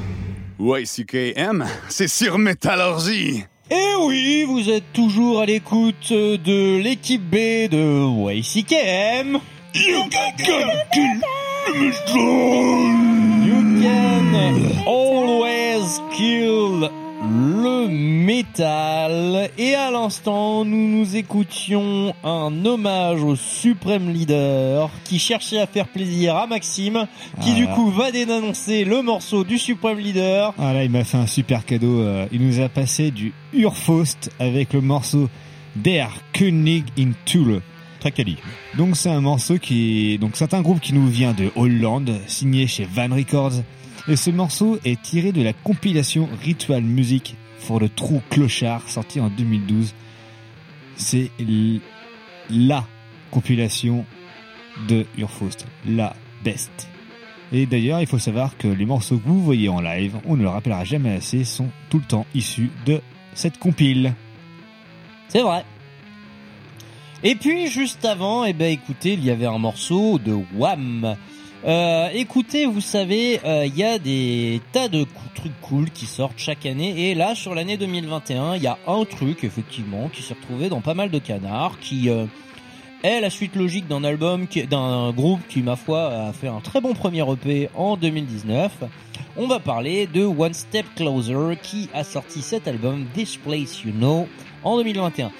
YCKM, c'est sur Métallurgie. Et oui, vous êtes toujours à l'écoute de l'équipe B de YCKM. You can always kill le métal. Et à l'instant, nous nous écoutions un hommage au suprême leader qui cherchait à faire plaisir à Maxime, qui du Voilà. coup va dénoncer le morceau du suprême leader. Ah là, il m'a fait un super cadeau. euh, Il nous a passé du Urfaust avec le morceau Der König in Thule. Très quali. Donc c'est un morceau qui, donc c'est un groupe qui nous vient de Hollande, signé chez Van Records. Et ce morceau est tiré de la compilation Ritual Music for the True Clochard, sorti en 2012. C'est la compilation de Urfaust, la best. Et d'ailleurs, il faut savoir que les morceaux que vous voyez en live, on ne le rappellera jamais assez, sont tout le temps issus de cette compile. C'est vrai. Et puis juste avant, eh ben écoutez, il y avait un morceau de Wham. Euh, écoutez, vous savez, euh, il y a des tas de trucs cool qui sortent chaque année. Et là, sur l'année 2021, il y a un truc effectivement qui s'est retrouvé dans pas mal de canards, qui euh, est la suite logique d'un album, d'un groupe qui, ma foi, a fait un très bon premier EP en 2019. On va parler de One Step Closer qui a sorti cet album This Place You Know en 2021.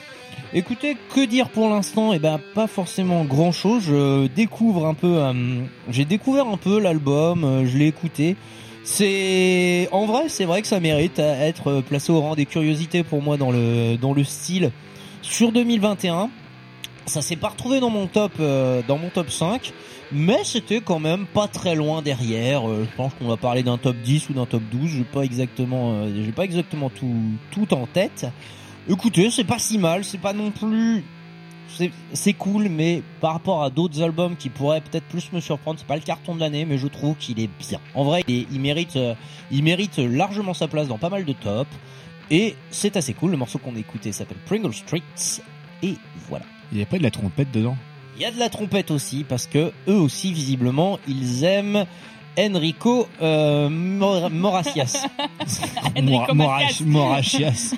Écoutez, que dire pour l'instant? Eh ben, pas forcément grand chose. Je découvre un peu, euh, j'ai découvert un peu l'album, euh, je l'ai écouté. C'est, en vrai, c'est vrai que ça mérite à être placé au rang des curiosités pour moi dans le dans le style sur 2021. Ça s'est pas retrouvé dans mon top, euh, dans mon top 5, mais c'était quand même pas très loin derrière. Euh, je pense qu'on va parler d'un top 10 ou d'un top 12. J'ai pas exactement, euh, pas exactement tout tout en tête. Écoutez, c'est pas si mal, c'est pas non plus. c'est- C'est cool, mais par rapport à d'autres albums qui pourraient peut-être plus me surprendre, c'est pas le carton de l'année, mais je trouve qu'il est bien. En vrai, il, est- il mérite, euh, il mérite largement sa place dans pas mal de tops, et c'est assez cool. Le morceau qu'on a écouté s'appelle Pringle Streets, et voilà. Il n'y a pas de la trompette dedans. Il y a de la trompette aussi, parce que eux aussi, visiblement, ils aiment Enrico euh, Mor- Moracias. Mora- Morach- Morachias.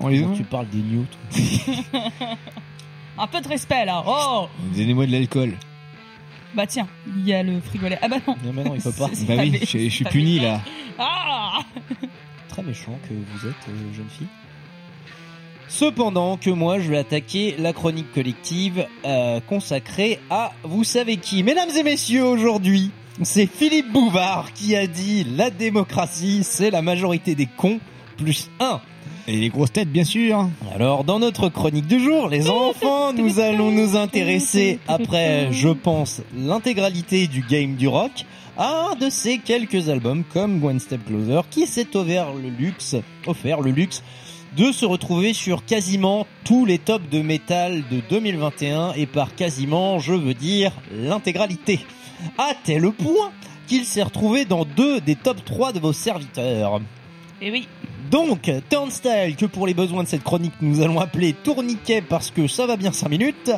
On les Comment a tu parles des news, toi Un peu de respect là. Oh Donnez-moi de l'alcool. Bah tiens, il y a le frigolet. Ah bah non. Non, il peut pas. Bah oui, je, je suis puni là. Ah Très méchant que vous êtes, euh, jeune fille. Cependant que moi je vais attaquer la chronique collective euh, consacrée à vous savez qui. Mesdames et messieurs, aujourd'hui, c'est Philippe Bouvard qui a dit la démocratie, c'est la majorité des cons plus un. Et les grosses têtes, bien sûr. Alors, dans notre chronique du jour, les enfants, nous allons nous intéresser, après, je pense, l'intégralité du game du rock, à un de ces quelques albums comme One Step Closer qui s'est offert le luxe, offert le luxe de se retrouver sur quasiment tous les tops de métal de 2021 et par quasiment, je veux dire, l'intégralité. À tel point qu'il s'est retrouvé dans deux des top 3 de vos serviteurs. Et oui. Donc, Turnstile, que pour les besoins de cette chronique nous allons appeler Tourniquet parce que ça va bien 5 minutes,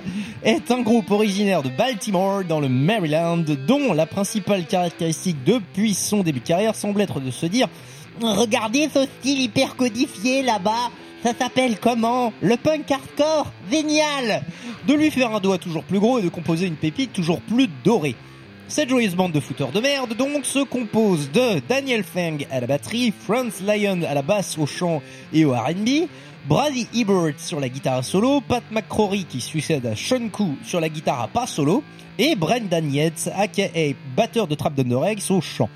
est un groupe originaire de Baltimore dans le Maryland dont la principale caractéristique depuis son début de carrière semble être de se dire Regardez ce style hyper codifié là-bas, ça s'appelle comment? Le punk hardcore Génial De lui faire un doigt toujours plus gros et de composer une pépite toujours plus dorée. Cette joyeuse bande de fouteurs de merde donc se compose de Daniel Feng à la batterie, Franz Lyon à la basse, au chant et au R&B, Brady Ebert sur la guitare solo, Pat McCrory qui succède à Sean Koo sur la guitare à pas solo, et Brendan Yates aka batteur de Trap Eggs au chant.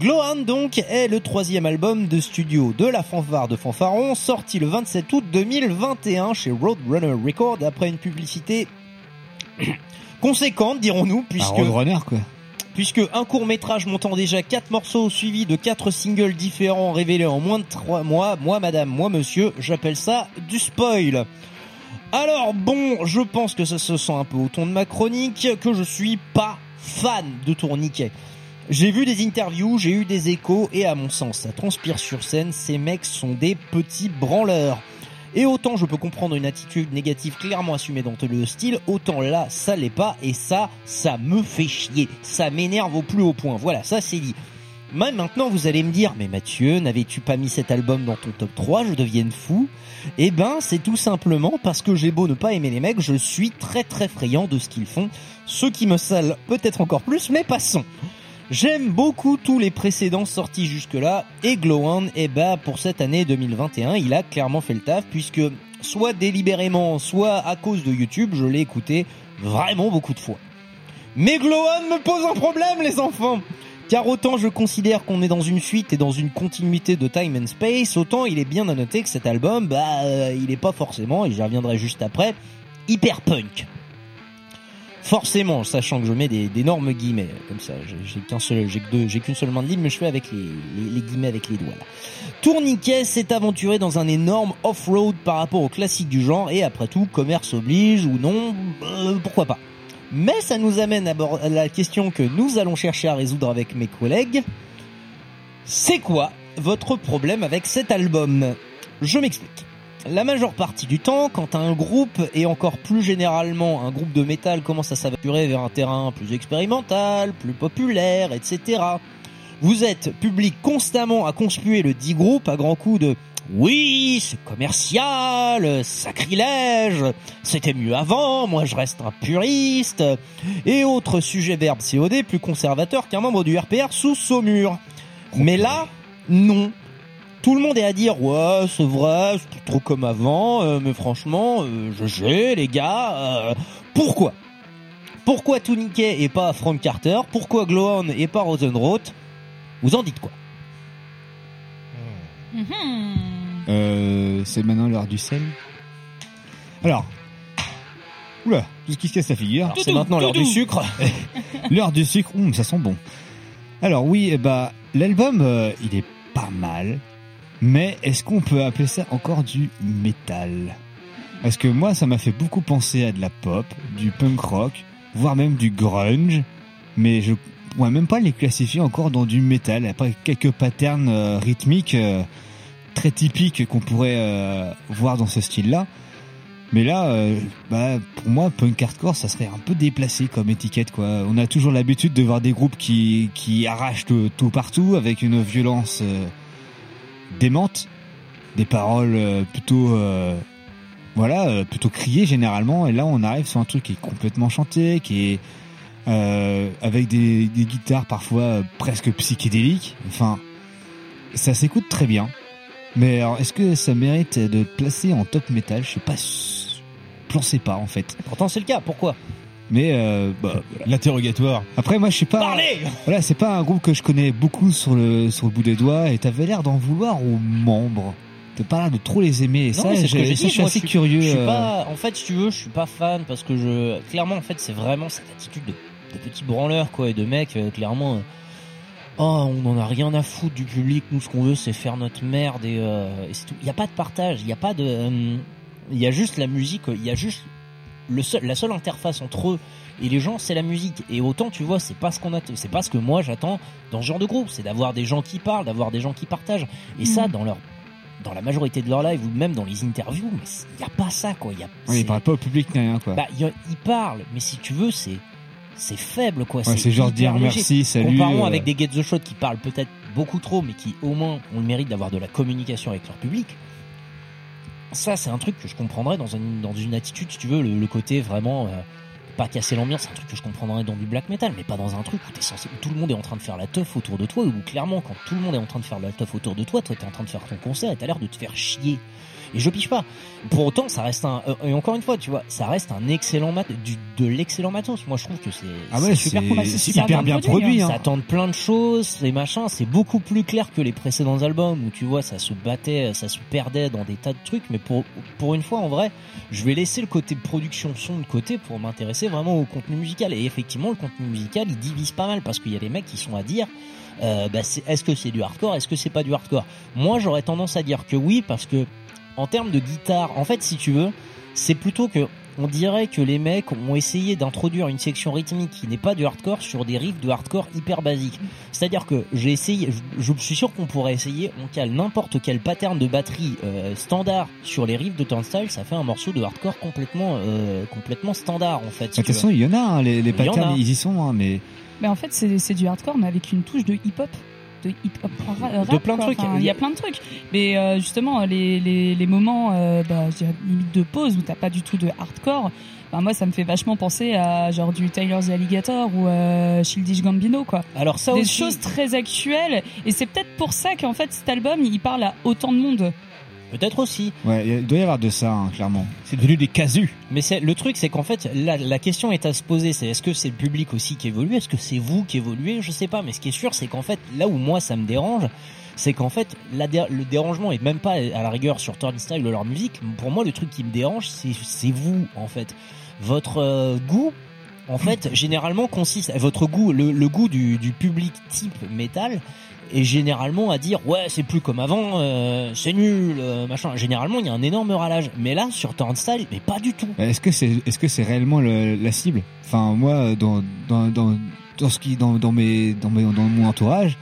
Glohan donc est le troisième album de studio de la fanfare de Fanfaron, sorti le 27 août 2021 chez Roadrunner Records après une publicité conséquente, dirons-nous, puisque Roadrunner, quoi. puisque un court métrage montant déjà quatre morceaux suivi de quatre singles différents révélés en moins de trois mois, moi madame, moi monsieur, j'appelle ça du spoil. Alors bon, je pense que ça se sent un peu au ton de ma chronique, que je suis pas fan de Tourniquet. J'ai vu des interviews, j'ai eu des échos, et à mon sens, ça transpire sur scène, ces mecs sont des petits branleurs. Et autant je peux comprendre une attitude négative clairement assumée dans le style, autant là, ça l'est pas, et ça, ça me fait chier. Ça m'énerve au plus haut point. Voilà, ça c'est dit. Maintenant vous allez me dire, mais Mathieu, n'avais-tu pas mis cet album dans ton top 3, je devienne fou? Eh ben, c'est tout simplement parce que j'ai beau ne pas aimer les mecs, je suis très très friand de ce qu'ils font, ce qui me sale peut-être encore plus, mais passons. J'aime beaucoup tous les précédents sortis jusque-là, et Glow On, eh ben, pour cette année 2021, il a clairement fait le taf, puisque soit délibérément, soit à cause de YouTube, je l'ai écouté vraiment beaucoup de fois. Mais Glow On me pose un problème, les enfants car autant je considère qu'on est dans une suite et dans une continuité de time and space, autant il est bien à noter que cet album, bah, euh, il est pas forcément, et j'y reviendrai juste après, hyper punk. Forcément, sachant que je mets des- d'énormes guillemets, comme ça, j'ai- qu'un seul, j'ai que deux, j'ai qu'une seule main de libre, mais je fais avec les, guillemets avec les doigts. Là. Tourniquet s'est aventuré dans un énorme off-road par rapport aux classiques du genre, et après tout, commerce oblige ou non, euh, pourquoi pas. Mais ça nous amène à la question que nous allons chercher à résoudre avec mes collègues. C'est quoi votre problème avec cet album? Je m'explique. La majeure partie du temps, quand un groupe, et encore plus généralement un groupe de métal, commence à s'aventurer vers un terrain plus expérimental, plus populaire, etc., vous êtes public constamment à conspuer le dit groupe à grands coups de oui, c'est commercial, sacrilège, c'était mieux avant, moi je reste un puriste, et autres sujets verbes COD plus conservateurs qu'un membre du RPR sous Saumur. Mais là, non. Tout le monde est à dire ouais c'est vrai c'est plus trop comme avant euh, mais franchement euh, je sais les gars euh, pourquoi? Pourquoi Tourniquet et pas Frank Carter? Pourquoi Glow On et pas Rosenroth? Vous en dites quoi? Euh, c'est maintenant l'heure du sel. Alors, oula, tout ce qui se casse la figure? C'est maintenant l'heure du sucre. L'heure du sucre, hum, ça sent bon. Alors oui, eh bah, l'album, euh, il est pas mal, mais est-ce qu'on peut appeler ça encore du métal? Parce que moi, ça m'a fait beaucoup penser à de la pop, du punk rock, voire même du grunge, mais je pourrais même pas les classifier encore dans du métal, après quelques patterns euh, rythmiques euh, très typiques qu'on pourrait euh, voir dans ce style-là. Mais là, euh, bah, pour moi, punk hardcore, ça serait un peu déplacé comme étiquette, quoi. On a toujours l'habitude de voir des groupes qui, qui arrachent tout, tout partout avec une violence euh, démente, des paroles euh, plutôt, euh, voilà, euh, plutôt criées généralement. Et là, on arrive sur un truc qui est complètement chanté, qui est euh, avec des, des guitares parfois presque psychédéliques. Enfin, ça s'écoute très bien. Mais alors, est-ce que ça mérite de placé en top metal? Je sais pas. Je n'en sais pas en fait. Pourtant c'est le cas. Pourquoi? Mais euh, bah, L'interrogatoire. après, moi, je suis pas. Parlez Voilà, c'est pas un groupe que je connais beaucoup sur le sur le bout des doigts. Et t'avais l'air d'en vouloir aux membres. T'as pas l'air de trop les aimer. Et ça, mais c'est ce que ça, dit, je suis moi, assez curieux. Je suis euh, pas, en fait, si tu veux, je suis pas fan parce que je, clairement, en fait, c'est vraiment cette attitude de, de petit branleur, quoi, et de mec, euh, clairement, euh, oh, on en a rien à foutre du public, nous, ce qu'on veut, c'est faire notre merde et, euh, et c'est tout. Il y a pas de partage, il y a pas de, euh, il y a juste la musique, il y a juste le seul, la seule interface entre eux et les gens, c'est la musique. Et autant, tu vois, c'est pas ce qu'on a, c'est pas ce que moi j'attends dans ce genre de groupe, c'est d'avoir des gens qui parlent, d'avoir des gens qui partagent. Et ça, Mhm. dans leur dans la majorité de leurs lives ou même dans les interviews, mais il y a pas ça quoi. Y a, ils parlent pas au public ni rien quoi. bah, ils parlent, mais si tu veux, c'est c'est faible quoi. Ouais, c'est genre dire léger. merci, salut, Comparons euh. avec des Get the Shot qui parlent peut-être beaucoup trop, mais qui au moins ont le mérite d'avoir de la communication avec leur public. Ça, c'est un truc que je comprendrais dans une attitude, si tu veux, le, le côté vraiment euh, pas casser l'ambiance, c'est un truc que je comprendrais dans du black metal, mais pas dans un truc où t'es censé, où tout le monde est en train de faire la teuf autour de toi, où clairement quand tout le monde est en train de faire la teuf autour de toi, toi t'es en train de faire ton concert et t'as l'air de te faire chier. Et je piche pas. Pour autant, ça reste un, euh, et encore une fois, tu vois, ça reste un excellent mat, du, de l'excellent matos. Moi, je trouve que c'est, Ah ouais, super cool. c'est hyper bien produit, hein. Ça tente plein de choses, c'est machin, c'est beaucoup plus clair que les précédents albums où tu vois, ça se battait, ça se perdait dans des tas de trucs, mais pour, pour une fois, en vrai, je vais laisser le côté production son de côté pour m'intéresser vraiment au contenu musical. Et effectivement, le contenu musical, il divise pas mal parce qu'il y a des mecs qui sont à dire, euh, bah, est-ce que c'est du hardcore, est-ce que c'est pas du hardcore? Moi, j'aurais tendance à dire que oui parce que en termes de guitare, en fait, si tu veux, c'est plutôt que on dirait que les mecs ont essayé d'introduire une section rythmique qui n'est pas du hardcore sur des riffs de hardcore hyper basiques. C'est-à-dire que j'ai essayé, je, je suis sûr qu'on pourrait essayer, on cale n'importe quel pattern de batterie euh, standard sur les riffs de Turnstile, ça fait un morceau de hardcore complètement euh, complètement standard en fait. si De toute façon, il y en a, hein, les, les Il y en patterns, a. ils y sont, hein, mais Mais en fait, c'est c'est du hardcore, mais avec une touche de hip-hop. De hip-hop De rap, plein de quoi. trucs. Enfin, Il y a plein de trucs. Mais euh, justement, les, les, les moments, euh, bah, je dirais limite de pause où t'as pas du tout de hardcore, bah, moi, ça me fait vachement penser à genre du Tyler the Alligator ou euh, Childish Gambino, quoi. Alors ça Des aussi- choses très actuelles. Et c'est peut-être pour ça qu'en fait, cet album, il parle à autant de monde. Peut-être aussi. ouais, il doit y avoir de ça, hein, clairement. C'est devenu des casus. Mais c'est le truc, c'est qu'en fait, la, la question est à se poser. C'est est-ce que c'est le public aussi qui évolue? Est-ce que c'est vous qui évoluez? Je sais pas. Mais ce qui est sûr, c'est qu'en fait, là où moi ça me dérange, c'est qu'en fait, la dé- le dérangement est même pas à la rigueur sur Turnstile de leur musique. Pour moi, le truc qui me dérange, c'est c'est vous en fait. Votre euh, goût. En fait, généralement consiste votre goût, le, le goût du, du public type métal est généralement à dire ouais c'est plus comme avant, euh, c'est nul, euh, machin. Généralement il y a un énorme râlage. Mais là sur Turnstile, mais pas du tout. Est-ce que c'est est-ce que c'est réellement le- la cible? Enfin moi dans dans dans dans ce qui dans dans mes dans mes dans mon entourage,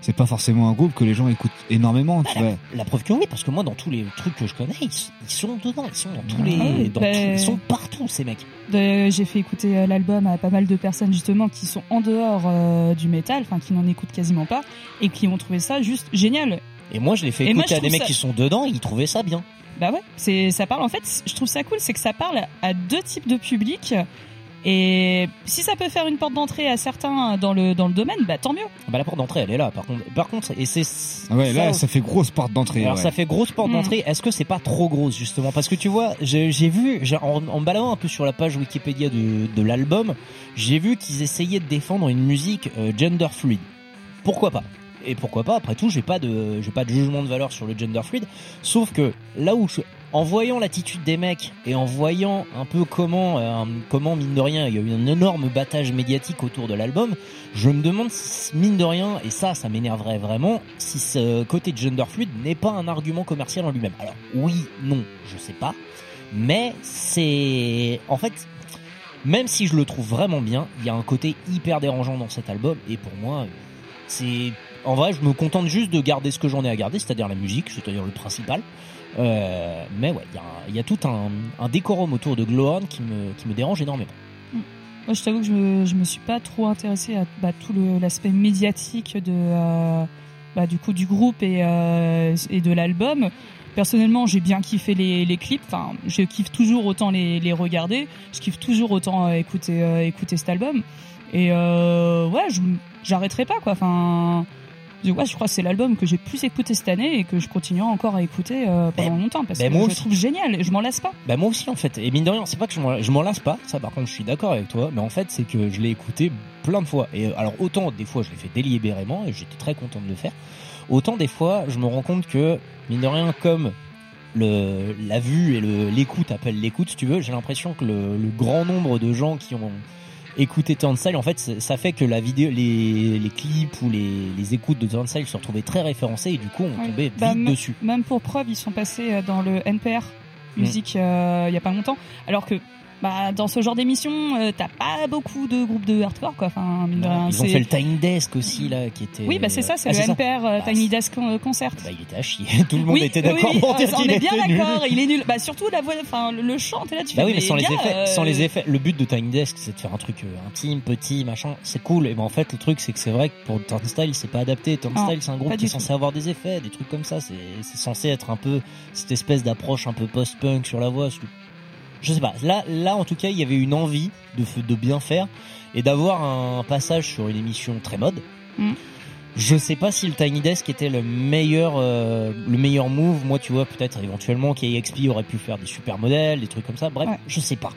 c'est pas forcément un groupe que les gens écoutent énormément, tu vois. La preuve que oui, parce que moi, dans tous les trucs que je connais, ils, ils sont dedans, ils sont dans tous Ah les, oui, dans bah- tous- ils sont partout ces mecs. De- J'ai fait écouter euh, l'album à pas mal de personnes justement qui sont en dehors euh, du métal, enfin qui n'en écoutent quasiment pas, et qui ont trouvé ça juste génial. Et moi, je l'ai fait Et écouter à des mecs ça- qui sont dedans, et ils trouvaient ça bien. Bah ouais, c'est ça parle en fait, je trouve ça cool, c'est que ça parle à deux types de publics. Et si ça peut faire une porte d'entrée à certains dans le dans le domaine, bah tant mieux. Bah la porte d'entrée, elle est là. Par contre, par contre, et c'est Ah ouais, là ça fait grosse porte d'entrée. Alors ouais. ça fait grosse porte Mm. d'entrée. Est-ce que c'est pas trop grosse justement? Parce que tu vois, j'ai j'ai vu, j'ai- en, en me baladant un peu sur la page Wikipédia de, de l'album, j'ai vu qu'ils essayaient de défendre une musique euh, gender fluid. Pourquoi pas? Et pourquoi pas? Après tout, j'ai pas de, j'ai pas de jugement de valeur sur le gender fluid. Sauf que là où je, en voyant l'attitude des mecs et en voyant un peu comment, euh, comment mine de rien, il y a eu un énorme battage médiatique autour de l'album, je me demande si mine de rien, et ça, ça m'énerverait vraiment, si ce côté gender fluid n'est pas un argument commercial en lui-même. Alors oui, non, je sais pas, mais c'est, en fait, même si je le trouve vraiment bien, il y a un côté hyper dérangeant dans cet album, et pour moi, c'est, en vrai, je me contente juste de garder ce que j'en ai à garder, c'est-à-dire la musique, c'est-à-dire le principal. Euh, mais ouais, il y a, tout un, décorum autour de Glowhorn qui me, qui me dérange énormément. Moi, je t'avoue que je me, me suis pas trop intéressée à bah, tout l'aspect médiatique de, euh, bah, du coup, du groupe et, euh, et de l'album. Personnellement, j'ai bien kiffé les, clips. Enfin, je kiffe toujours autant les, regarder. Je kiffe toujours autant écouter, cet album. Et ouais, j'arrêterai pas quoi. Enfin, je, ouais, je crois que c'est l'album que j'ai le plus écouté cette année et que je continuerai encore à écouter euh, pendant longtemps parce ben que moi je le trouve génial. et Je m'en lasse pas. Bah moi aussi en fait. Et mine de rien, c'est pas que je m'en, lasse pas. Ça par contre, je suis d'accord avec toi. Mais en fait, c'est que je l'ai écouté plein de fois. Et euh, alors autant des fois, je l'ai fait délibérément et j'étais très content de le faire. Autant des fois, je me rends compte que mine de rien, comme le la vue et le l'écoute appellent l'écoute, si tu veux, j'ai l'impression que le, le grand nombre de gens qui ont écouté Turnstile, en fait, ça fait que la vidéo, les, les clips ou les, les écoutes de Turnstile se retrouvaient très référencés et du coup, on Oui. tombait Bah, vite dessus. Même pour preuve, ils sont passés euh, dans le NPR Mm. musique euh, il y a pas longtemps, alors que bah, dans ce genre d'émission, euh, t'as pas beaucoup de groupes de hardcore quoi. Enfin, Ils ont fait le Tiny Desk aussi là, qui était. Oui, bah c'est ça, c'est Ah, le NPR euh, Tiny Desk Con- Concert. Bah, il était à chier. Tout le monde oui, était d'accord oui, pour dire on qu'il est bien était nul. d'accord, il est nul. Bah surtout la voix, enfin le, le chant, t'es là, tu Bah fais oui, mais sans les gars, effets, euh, sans les effets, le but de Tiny Desk, c'est de faire un truc euh, intime, petit, machin. C'est cool. Et ben en fait, le truc, c'est que c'est vrai que pour Turnstile, c'est pas adapté. Turnstile, c'est un groupe qui est censé avoir des effets, des trucs comme ça. C'est censé être un peu cette espèce d'approche un peu post-punk sur la voix. Je sais pas. Là, là, en tout cas, il y avait une envie de, de bien faire et d'avoir un passage sur une émission très mode. Mm. Je sais pas si le Tiny Desk était le meilleur, euh, le meilleur move. Moi, tu vois, peut-être éventuellement KXP aurait pu faire des super modèles, des trucs comme ça. Bref, je sais pas.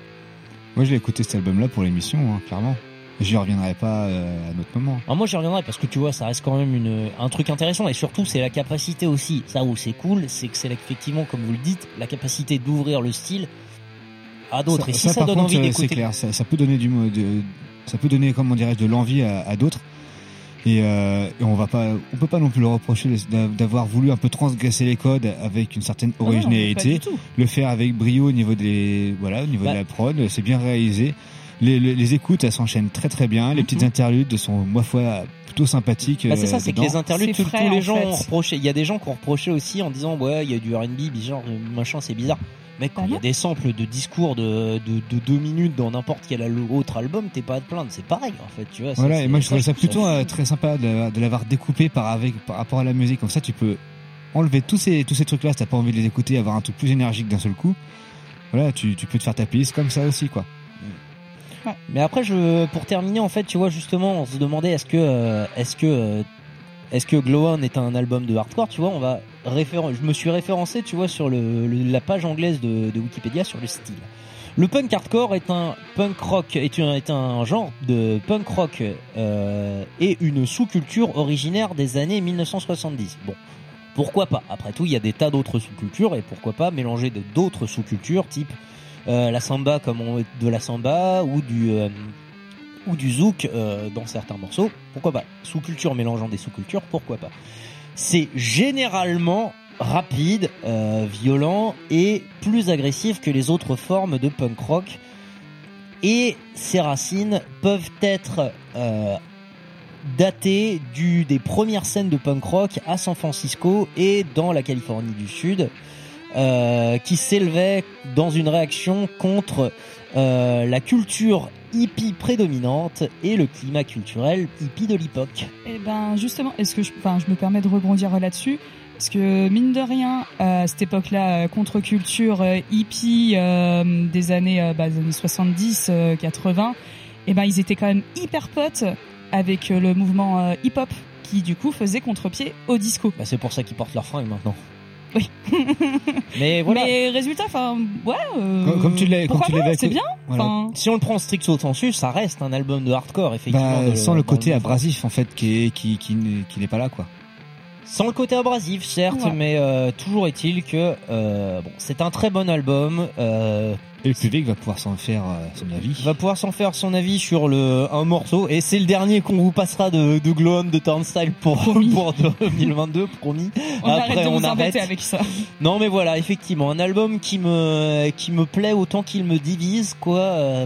Moi, je l'ai écouté cet album-là pour l'émission, hein, clairement. J'y reviendrai pas euh, à un autre moment. Alors moi j'y reviendrai parce que tu vois ça reste quand même une, un truc intéressant et surtout c'est la capacité aussi, ça où c'est cool, c'est que c'est effectivement comme vous le dites, la capacité d'ouvrir le style à d'autres. Et si ça, par donne contre, envie euh, d'écouter, c'est clair, ça, ça peut donner du, de, ça peut donner, comment dirais-je, de l'envie à, à d'autres. Et, euh, et on va pas, on peut pas non plus le reprocher d'a- d'avoir voulu un peu transgresser les codes avec une certaine Ah non, originalité. tout. le faire avec brio au niveau des, voilà, au niveau Bah. de la prod, c'est bien réalisé. Les, les, les écoutes, elles s'enchaînent très très bien. Les petites interludes sont, moi, foi, plutôt sympathiques. Bah, c'est euh, ça, c'est que les interludes, tous, frais, tous les en gens fait. ont reproché. Il y a des gens qui ont reproché aussi en disant ouais, il y a du R&B, genre euh, machin, c'est bizarre. Mec, quand il y a des samples de discours de, de, de deux minutes dans n'importe quel autre album, t'es pas à te plaindre. C'est pareil, en fait, tu vois. Voilà, et moi je trouvais ça plutôt euh, très sympa de, l'avoir- de l'avoir découpé par avec par rapport à la musique. Comme ça, tu peux enlever tous ces tous ces trucs là. Si t'as pas envie de les écouter, avoir un truc plus énergique d'un seul coup. Voilà, tu, tu peux te faire ta playlist comme ça aussi, quoi. Mais après, je, pour terminer, en fait, tu vois, justement, on se demandait est-ce que, euh, est-ce que, euh, est-ce que Glow On est un album de hardcore, tu vois, on va référen- je me suis référencé, tu vois, sur le, le- la page anglaise de, de Wikipédia sur le style. Le punk hardcore est un punk rock, est un, est un genre de punk rock euh, et une sous-culture originaire des années 1970. Bon, pourquoi pas? Après tout, il y a des tas d'autres sous-cultures et pourquoi pas mélanger d'autres sous-cultures type euh, la samba comme on de la samba ou du euh, ou du zouk euh, dans certains morceaux. Pourquoi pas? Sous-culture mélangeant des sous-cultures, pourquoi pas? C'est généralement rapide, euh, violent et plus agressif que les autres formes de punk rock. Et ces racines peuvent être euh, datées du, des premières scènes de punk rock à San Francisco et dans la Californie du Sud, euh, qui s'élevaient dans une réaction contre euh, la culture hippie prédominante et le climat culturel hippie de l'époque. Eh ben justement, est-ce que je, enfin, je me permets de rebondir là-dessus? Parce que mine de rien, euh, à cette époque-là, euh, contre-culture hippie euh, des années, bah, des années 70, euh, 80, eh ben ils étaient quand même hyper potes avec le mouvement hip-hop qui du coup faisait contre-pied au disco. Bah, c'est pour ça qu'ils portent leurs fringues maintenant. Oui. Mais voilà. Mais résultat, enfin, ouais. euh, Comme- comme tu l'as- c'est bien. Voilà. Si on le prend stricto sensu, ça reste un album de hardcore, effectivement. Bah, de- sans le côté abrasif en fait qui est, qui qui n'est pas là, quoi. Sans le côté abrasif, certes, Ouais. mais euh, toujours est-il que euh, bon, c'est un très bon album. Euh, Et le public va pouvoir s'en faire euh, son avis. va pouvoir s'en faire son avis sur le un morceau et c'est le dernier qu'on vous passera de, de Glow On de Turnstile pour pour 2022 promis. on arrête de vous embêter avec ça. Non mais voilà, effectivement, un album qui me qui me plaît autant qu'il me divise quoi.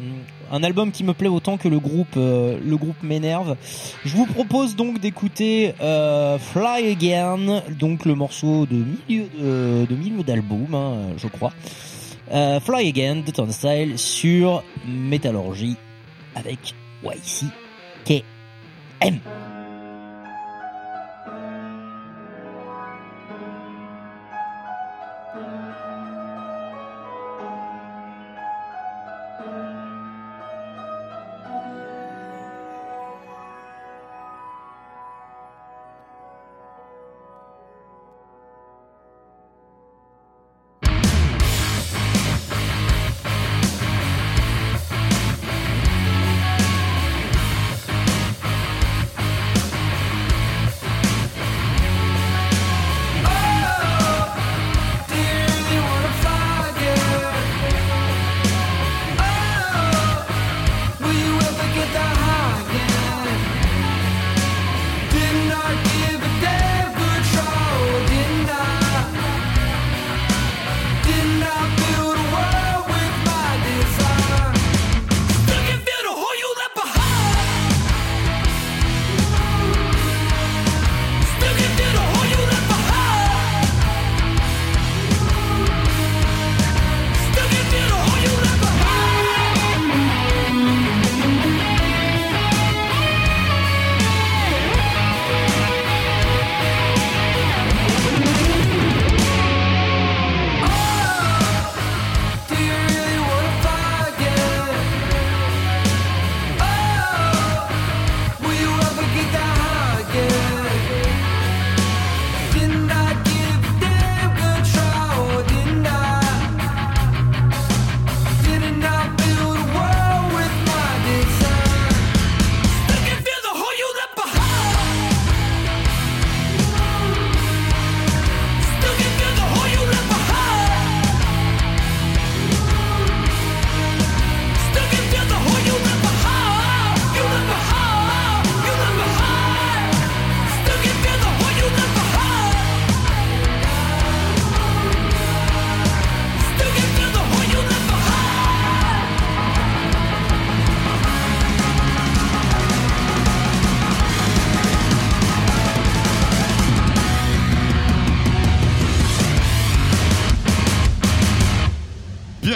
Un album qui me plaît autant que le groupe euh, le groupe m'énerve. Je vous propose donc d'écouter euh, Fly Again, donc le morceau de milieu de, de milieu d'album, hein, je crois. Euh, Fly Again de Turnstile sur Métallurgie avec YCKM.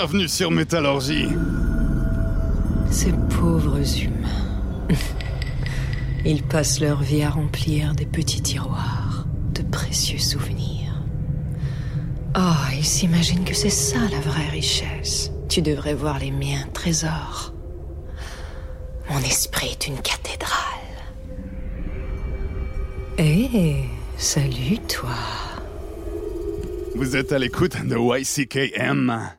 Bienvenue sur Métallurgie. Ces pauvres humains. Ils passent leur vie à remplir des petits tiroirs de précieux souvenirs. Oh, ils s'imaginent que c'est ça la vraie richesse. Tu devrais voir les miens trésors. Mon esprit est une cathédrale. Eh, salut toi. Vous êtes à l'écoute de YCKM.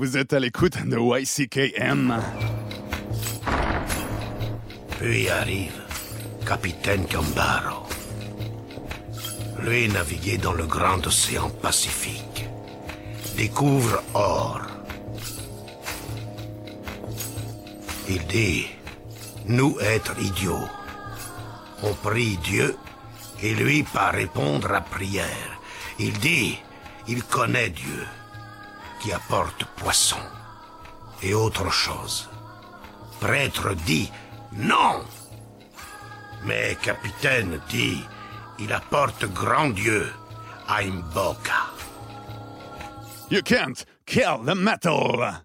Vous êtes à l'écoute de YCKM. Puis arrive Capitaine Gambaro. Lui naviguait dans le grand océan Pacifique. Découvre or. Il dit, nous être idiots. On prie Dieu et lui pas répondre à prière. Il dit, il connaît Dieu qui apporte poisson et autre chose. Prêtre dit, non. Mais capitaine dit, il apporte grand Dieu à Imboka. You can't kill the metal.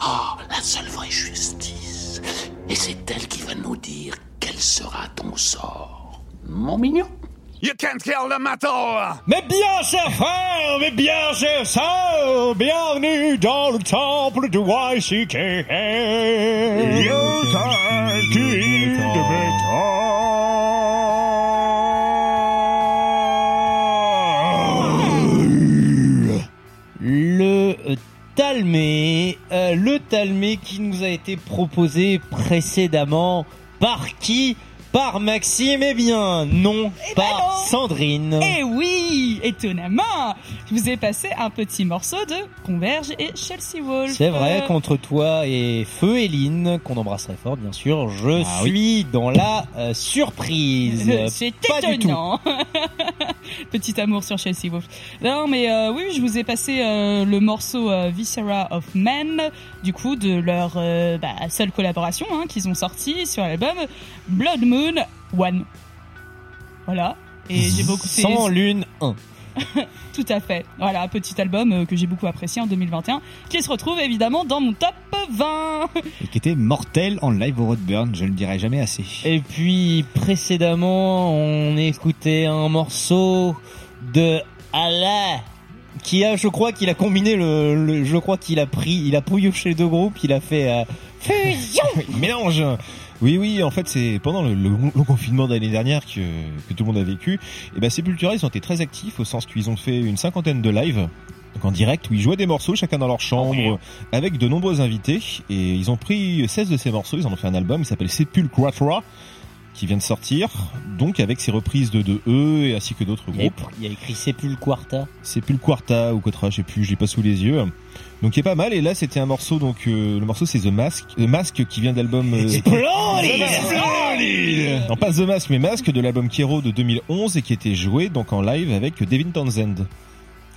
Ah, la seule vraie justice. Et c'est elle qui va nous dire quel sera ton sort. Mon mignon. You can't kill the metal! Mais bien, cher frère, mais bien, cher sœur, bienvenue dans le temple de YCK. You can't kill the Le euh, Talmé, le Talmé qui nous a été proposé précédemment. Par qui Par Maxime, eh bien non, par Sandrine. Eh oui, étonnamment, je vous ai passé un petit morceau de Converge et Chelsea Wolf. C'est vrai, contre toi et Feu Eline, qu'on embrasserait fort bien sûr, je Ah suis dans la euh, surprise. C'est Pas du tout. étonnant. Petit amour sur Chelsea Wolf. Non, mais euh, oui, je vous ai passé euh, le morceau Viscera of Men, du coup, de leur bah, seule collaboration hein, qu'ils ont sorti sur l'album Blood Moon One. Voilà. Et j'ai beaucoup c'est- Sans lune 1. Tout à fait. Voilà, petit album euh, que j'ai beaucoup apprécié en 2021, qui se retrouve évidemment dans mon top 20. Et qui était mortel en live au Roadburn, je ne le dirai jamais assez. Et puis précédemment, on écoutait un morceau de Alain qui a, je crois qu'il a combiné le, le- je crois qu'il a pris, il a pouillouché deux groupes, il a fait euh, fusion. Mélange oui, oui, en fait, c'est pendant le, le long confinement d'année dernière que, que tout le monde a vécu. Et ben, Sepultura, ils ont été très actifs au sens qu'ils ont fait une cinquantaine de lives. Donc en direct, où ils jouaient des morceaux, chacun dans leur chambre, avec de nombreux invités. Et ils ont pris 16 de ces morceaux, ils en ont fait un album, il s'appelle Sepulcratra, qui vient de sortir. Donc avec ses reprises de, de eux, et ainsi que d'autres groupes. il y a écrit Sepulquarta. Sepulquarta ou Cotra, je sais plus, je l'ai pas sous les yeux. Donc il est pas mal et là c'était un morceau donc euh, le morceau c'est The Mask, The Mask qui vient de l'album euh, Splendid Non pas The Mask mais Mask de l'album Kero de 2011 et qui était joué donc en live avec Devin Townsend.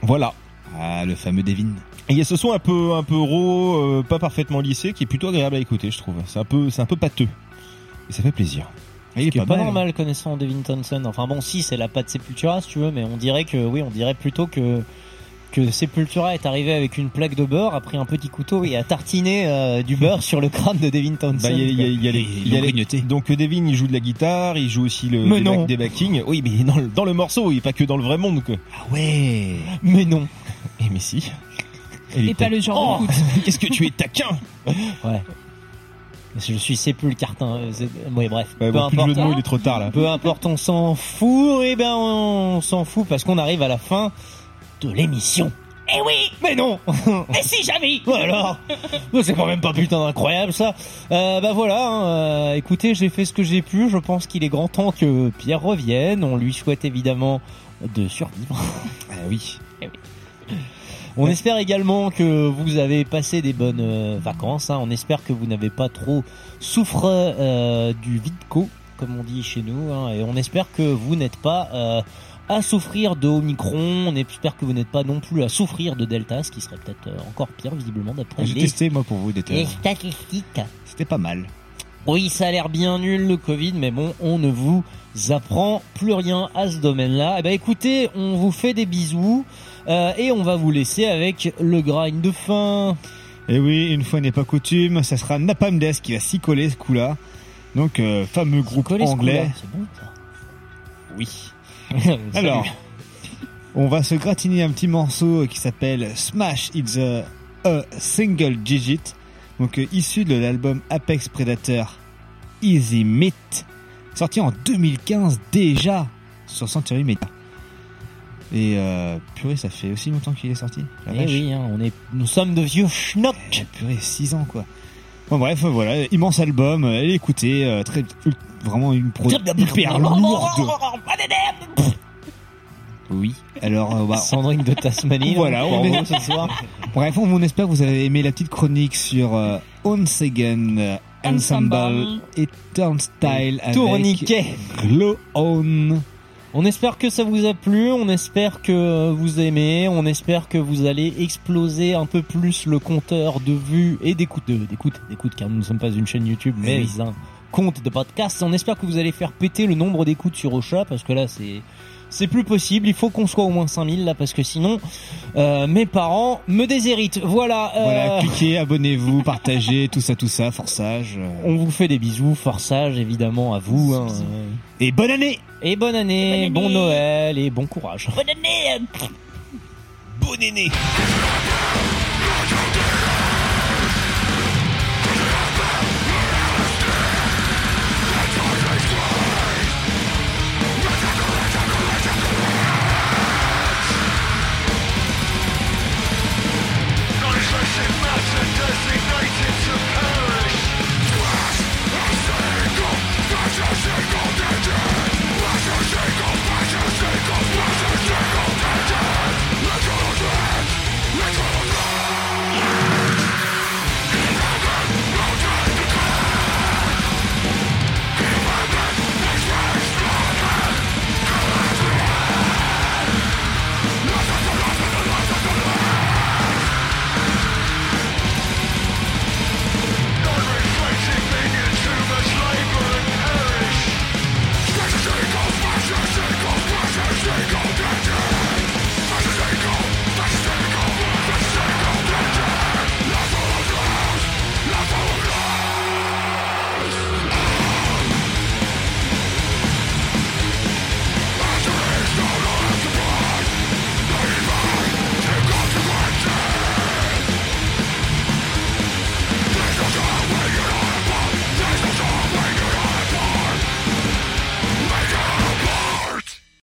Voilà. Ah le fameux Devin. Et il y a ce son un peu un peu raw, euh, pas parfaitement lissé qui est plutôt agréable à écouter je trouve. C'est un peu c'est un peu pâteux. Et ça fait plaisir. il est qui est pas pas mal. normal connaissant Devin Townsend. Enfin bon, si c'est la patte Sepultura si tu veux, mais on dirait que oui, on dirait plutôt que que Sepultura est arrivé avec une plaque de beurre, a pris un petit couteau et a tartiné euh, du beurre sur le crâne de Devin Townsend. Bah, il y a, y a- il y a les- Et il y a l'ont les- grignoté. donc euh, Devin il joue de la guitare, il joue aussi le, Mais des, non. back- des backings. Oui mais dans le, dans le morceau, il est pas que dans le vrai monde quoi. Ah ouais. Mais non. Et mais si. Et pas le genre Oh. Qu'est-ce que tu es taquin Ouais. Je suis Sepulcartin. euh, c'est- Oui, bref. Ouais, peu bon, importe. mots, il est trop tard là. Peu importe, on s'en fout. Eh ben, on s'en fout parce qu'on arrive à la fin de l'émission. Eh oui Mais non Mais si jamais alors C'est quand même pas putain incroyable ça. Euh, bah voilà, hein, euh, écoutez, j'ai fait ce que j'ai pu. Je pense qu'il est grand temps que Pierre revienne. On lui souhaite évidemment de survivre. Ah oui. On espère également que vous avez passé des bonnes euh, vacances. hein. On espère que vous n'avez pas trop souffre du vidco, comme on dit chez nous. hein. Et on espère que vous n'êtes pas à souffrir de Omicron. On espère que vous n'êtes pas non plus à souffrir de Delta, ce qui serait peut-être euh, encore pire visiblement d'après J'ai les, testé moi pour vous des les statistiques. C'était pas mal. Oui, ça a l'air bien nul le Covid, mais bon, on ne vous apprend plus rien à ce domaine-là. Eh ben, écoutez, on vous fait des bisous euh, et on va vous laisser avec le grind de fin. Et oui, une fois n'est pas coutume, ça sera Napalm Death qui va s'y coller ce coup-là. Donc euh, fameux groupe anglais. bon, ça. Oui. Alors, on va se gratiner un petit morceau qui s'appelle Smash It's a, a Single Digit, donc euh, issu de l'album Apex Predator Easy Meat, sorti en 2015 déjà sur Century Media. Et euh, purée, ça fait aussi longtemps qu'il est sorti. la Eh vache. oui, hein, on est, nous sommes de vieux schnocks. Eh, purée, 6 ans quoi. Bon bref, voilà, immense album, allez écouter, euh, très, vraiment une pro hyper lourde. Oui. Alors, euh, bah, Sandrine de Tasmanie. Voilà, là, on est- vous ce soir. Bref, on, on espère que vous avez aimé la petite chronique sur euh, Once Again Ensemble Ensemble. et Turnstile avec Tourniquet. Glow On. On espère que ça vous a plu, on espère que vous aimez, on espère que vous allez exploser un peu plus le compteur de vues et d'écoute, d'écoute, d'écoute, car nous ne sommes pas une chaîne YouTube, mais oui. un compte de podcast. On espère que vous allez faire péter le nombre d'écoutes sur Ocha, parce que là, c'est, c'est plus possible. Il faut qu'on soit au moins 5000 là, parce que sinon, euh, mes parents me déshéritent. Voilà. euh, Voilà, cliquez, abonnez-vous, partagez, tout ça, tout ça, forçage. euh. On vous fait des bisous, forçage évidemment à vous. hein. Et bonne année Et bonne année, Bonne année. bon Noël et bon courage. Bonne année Bonne année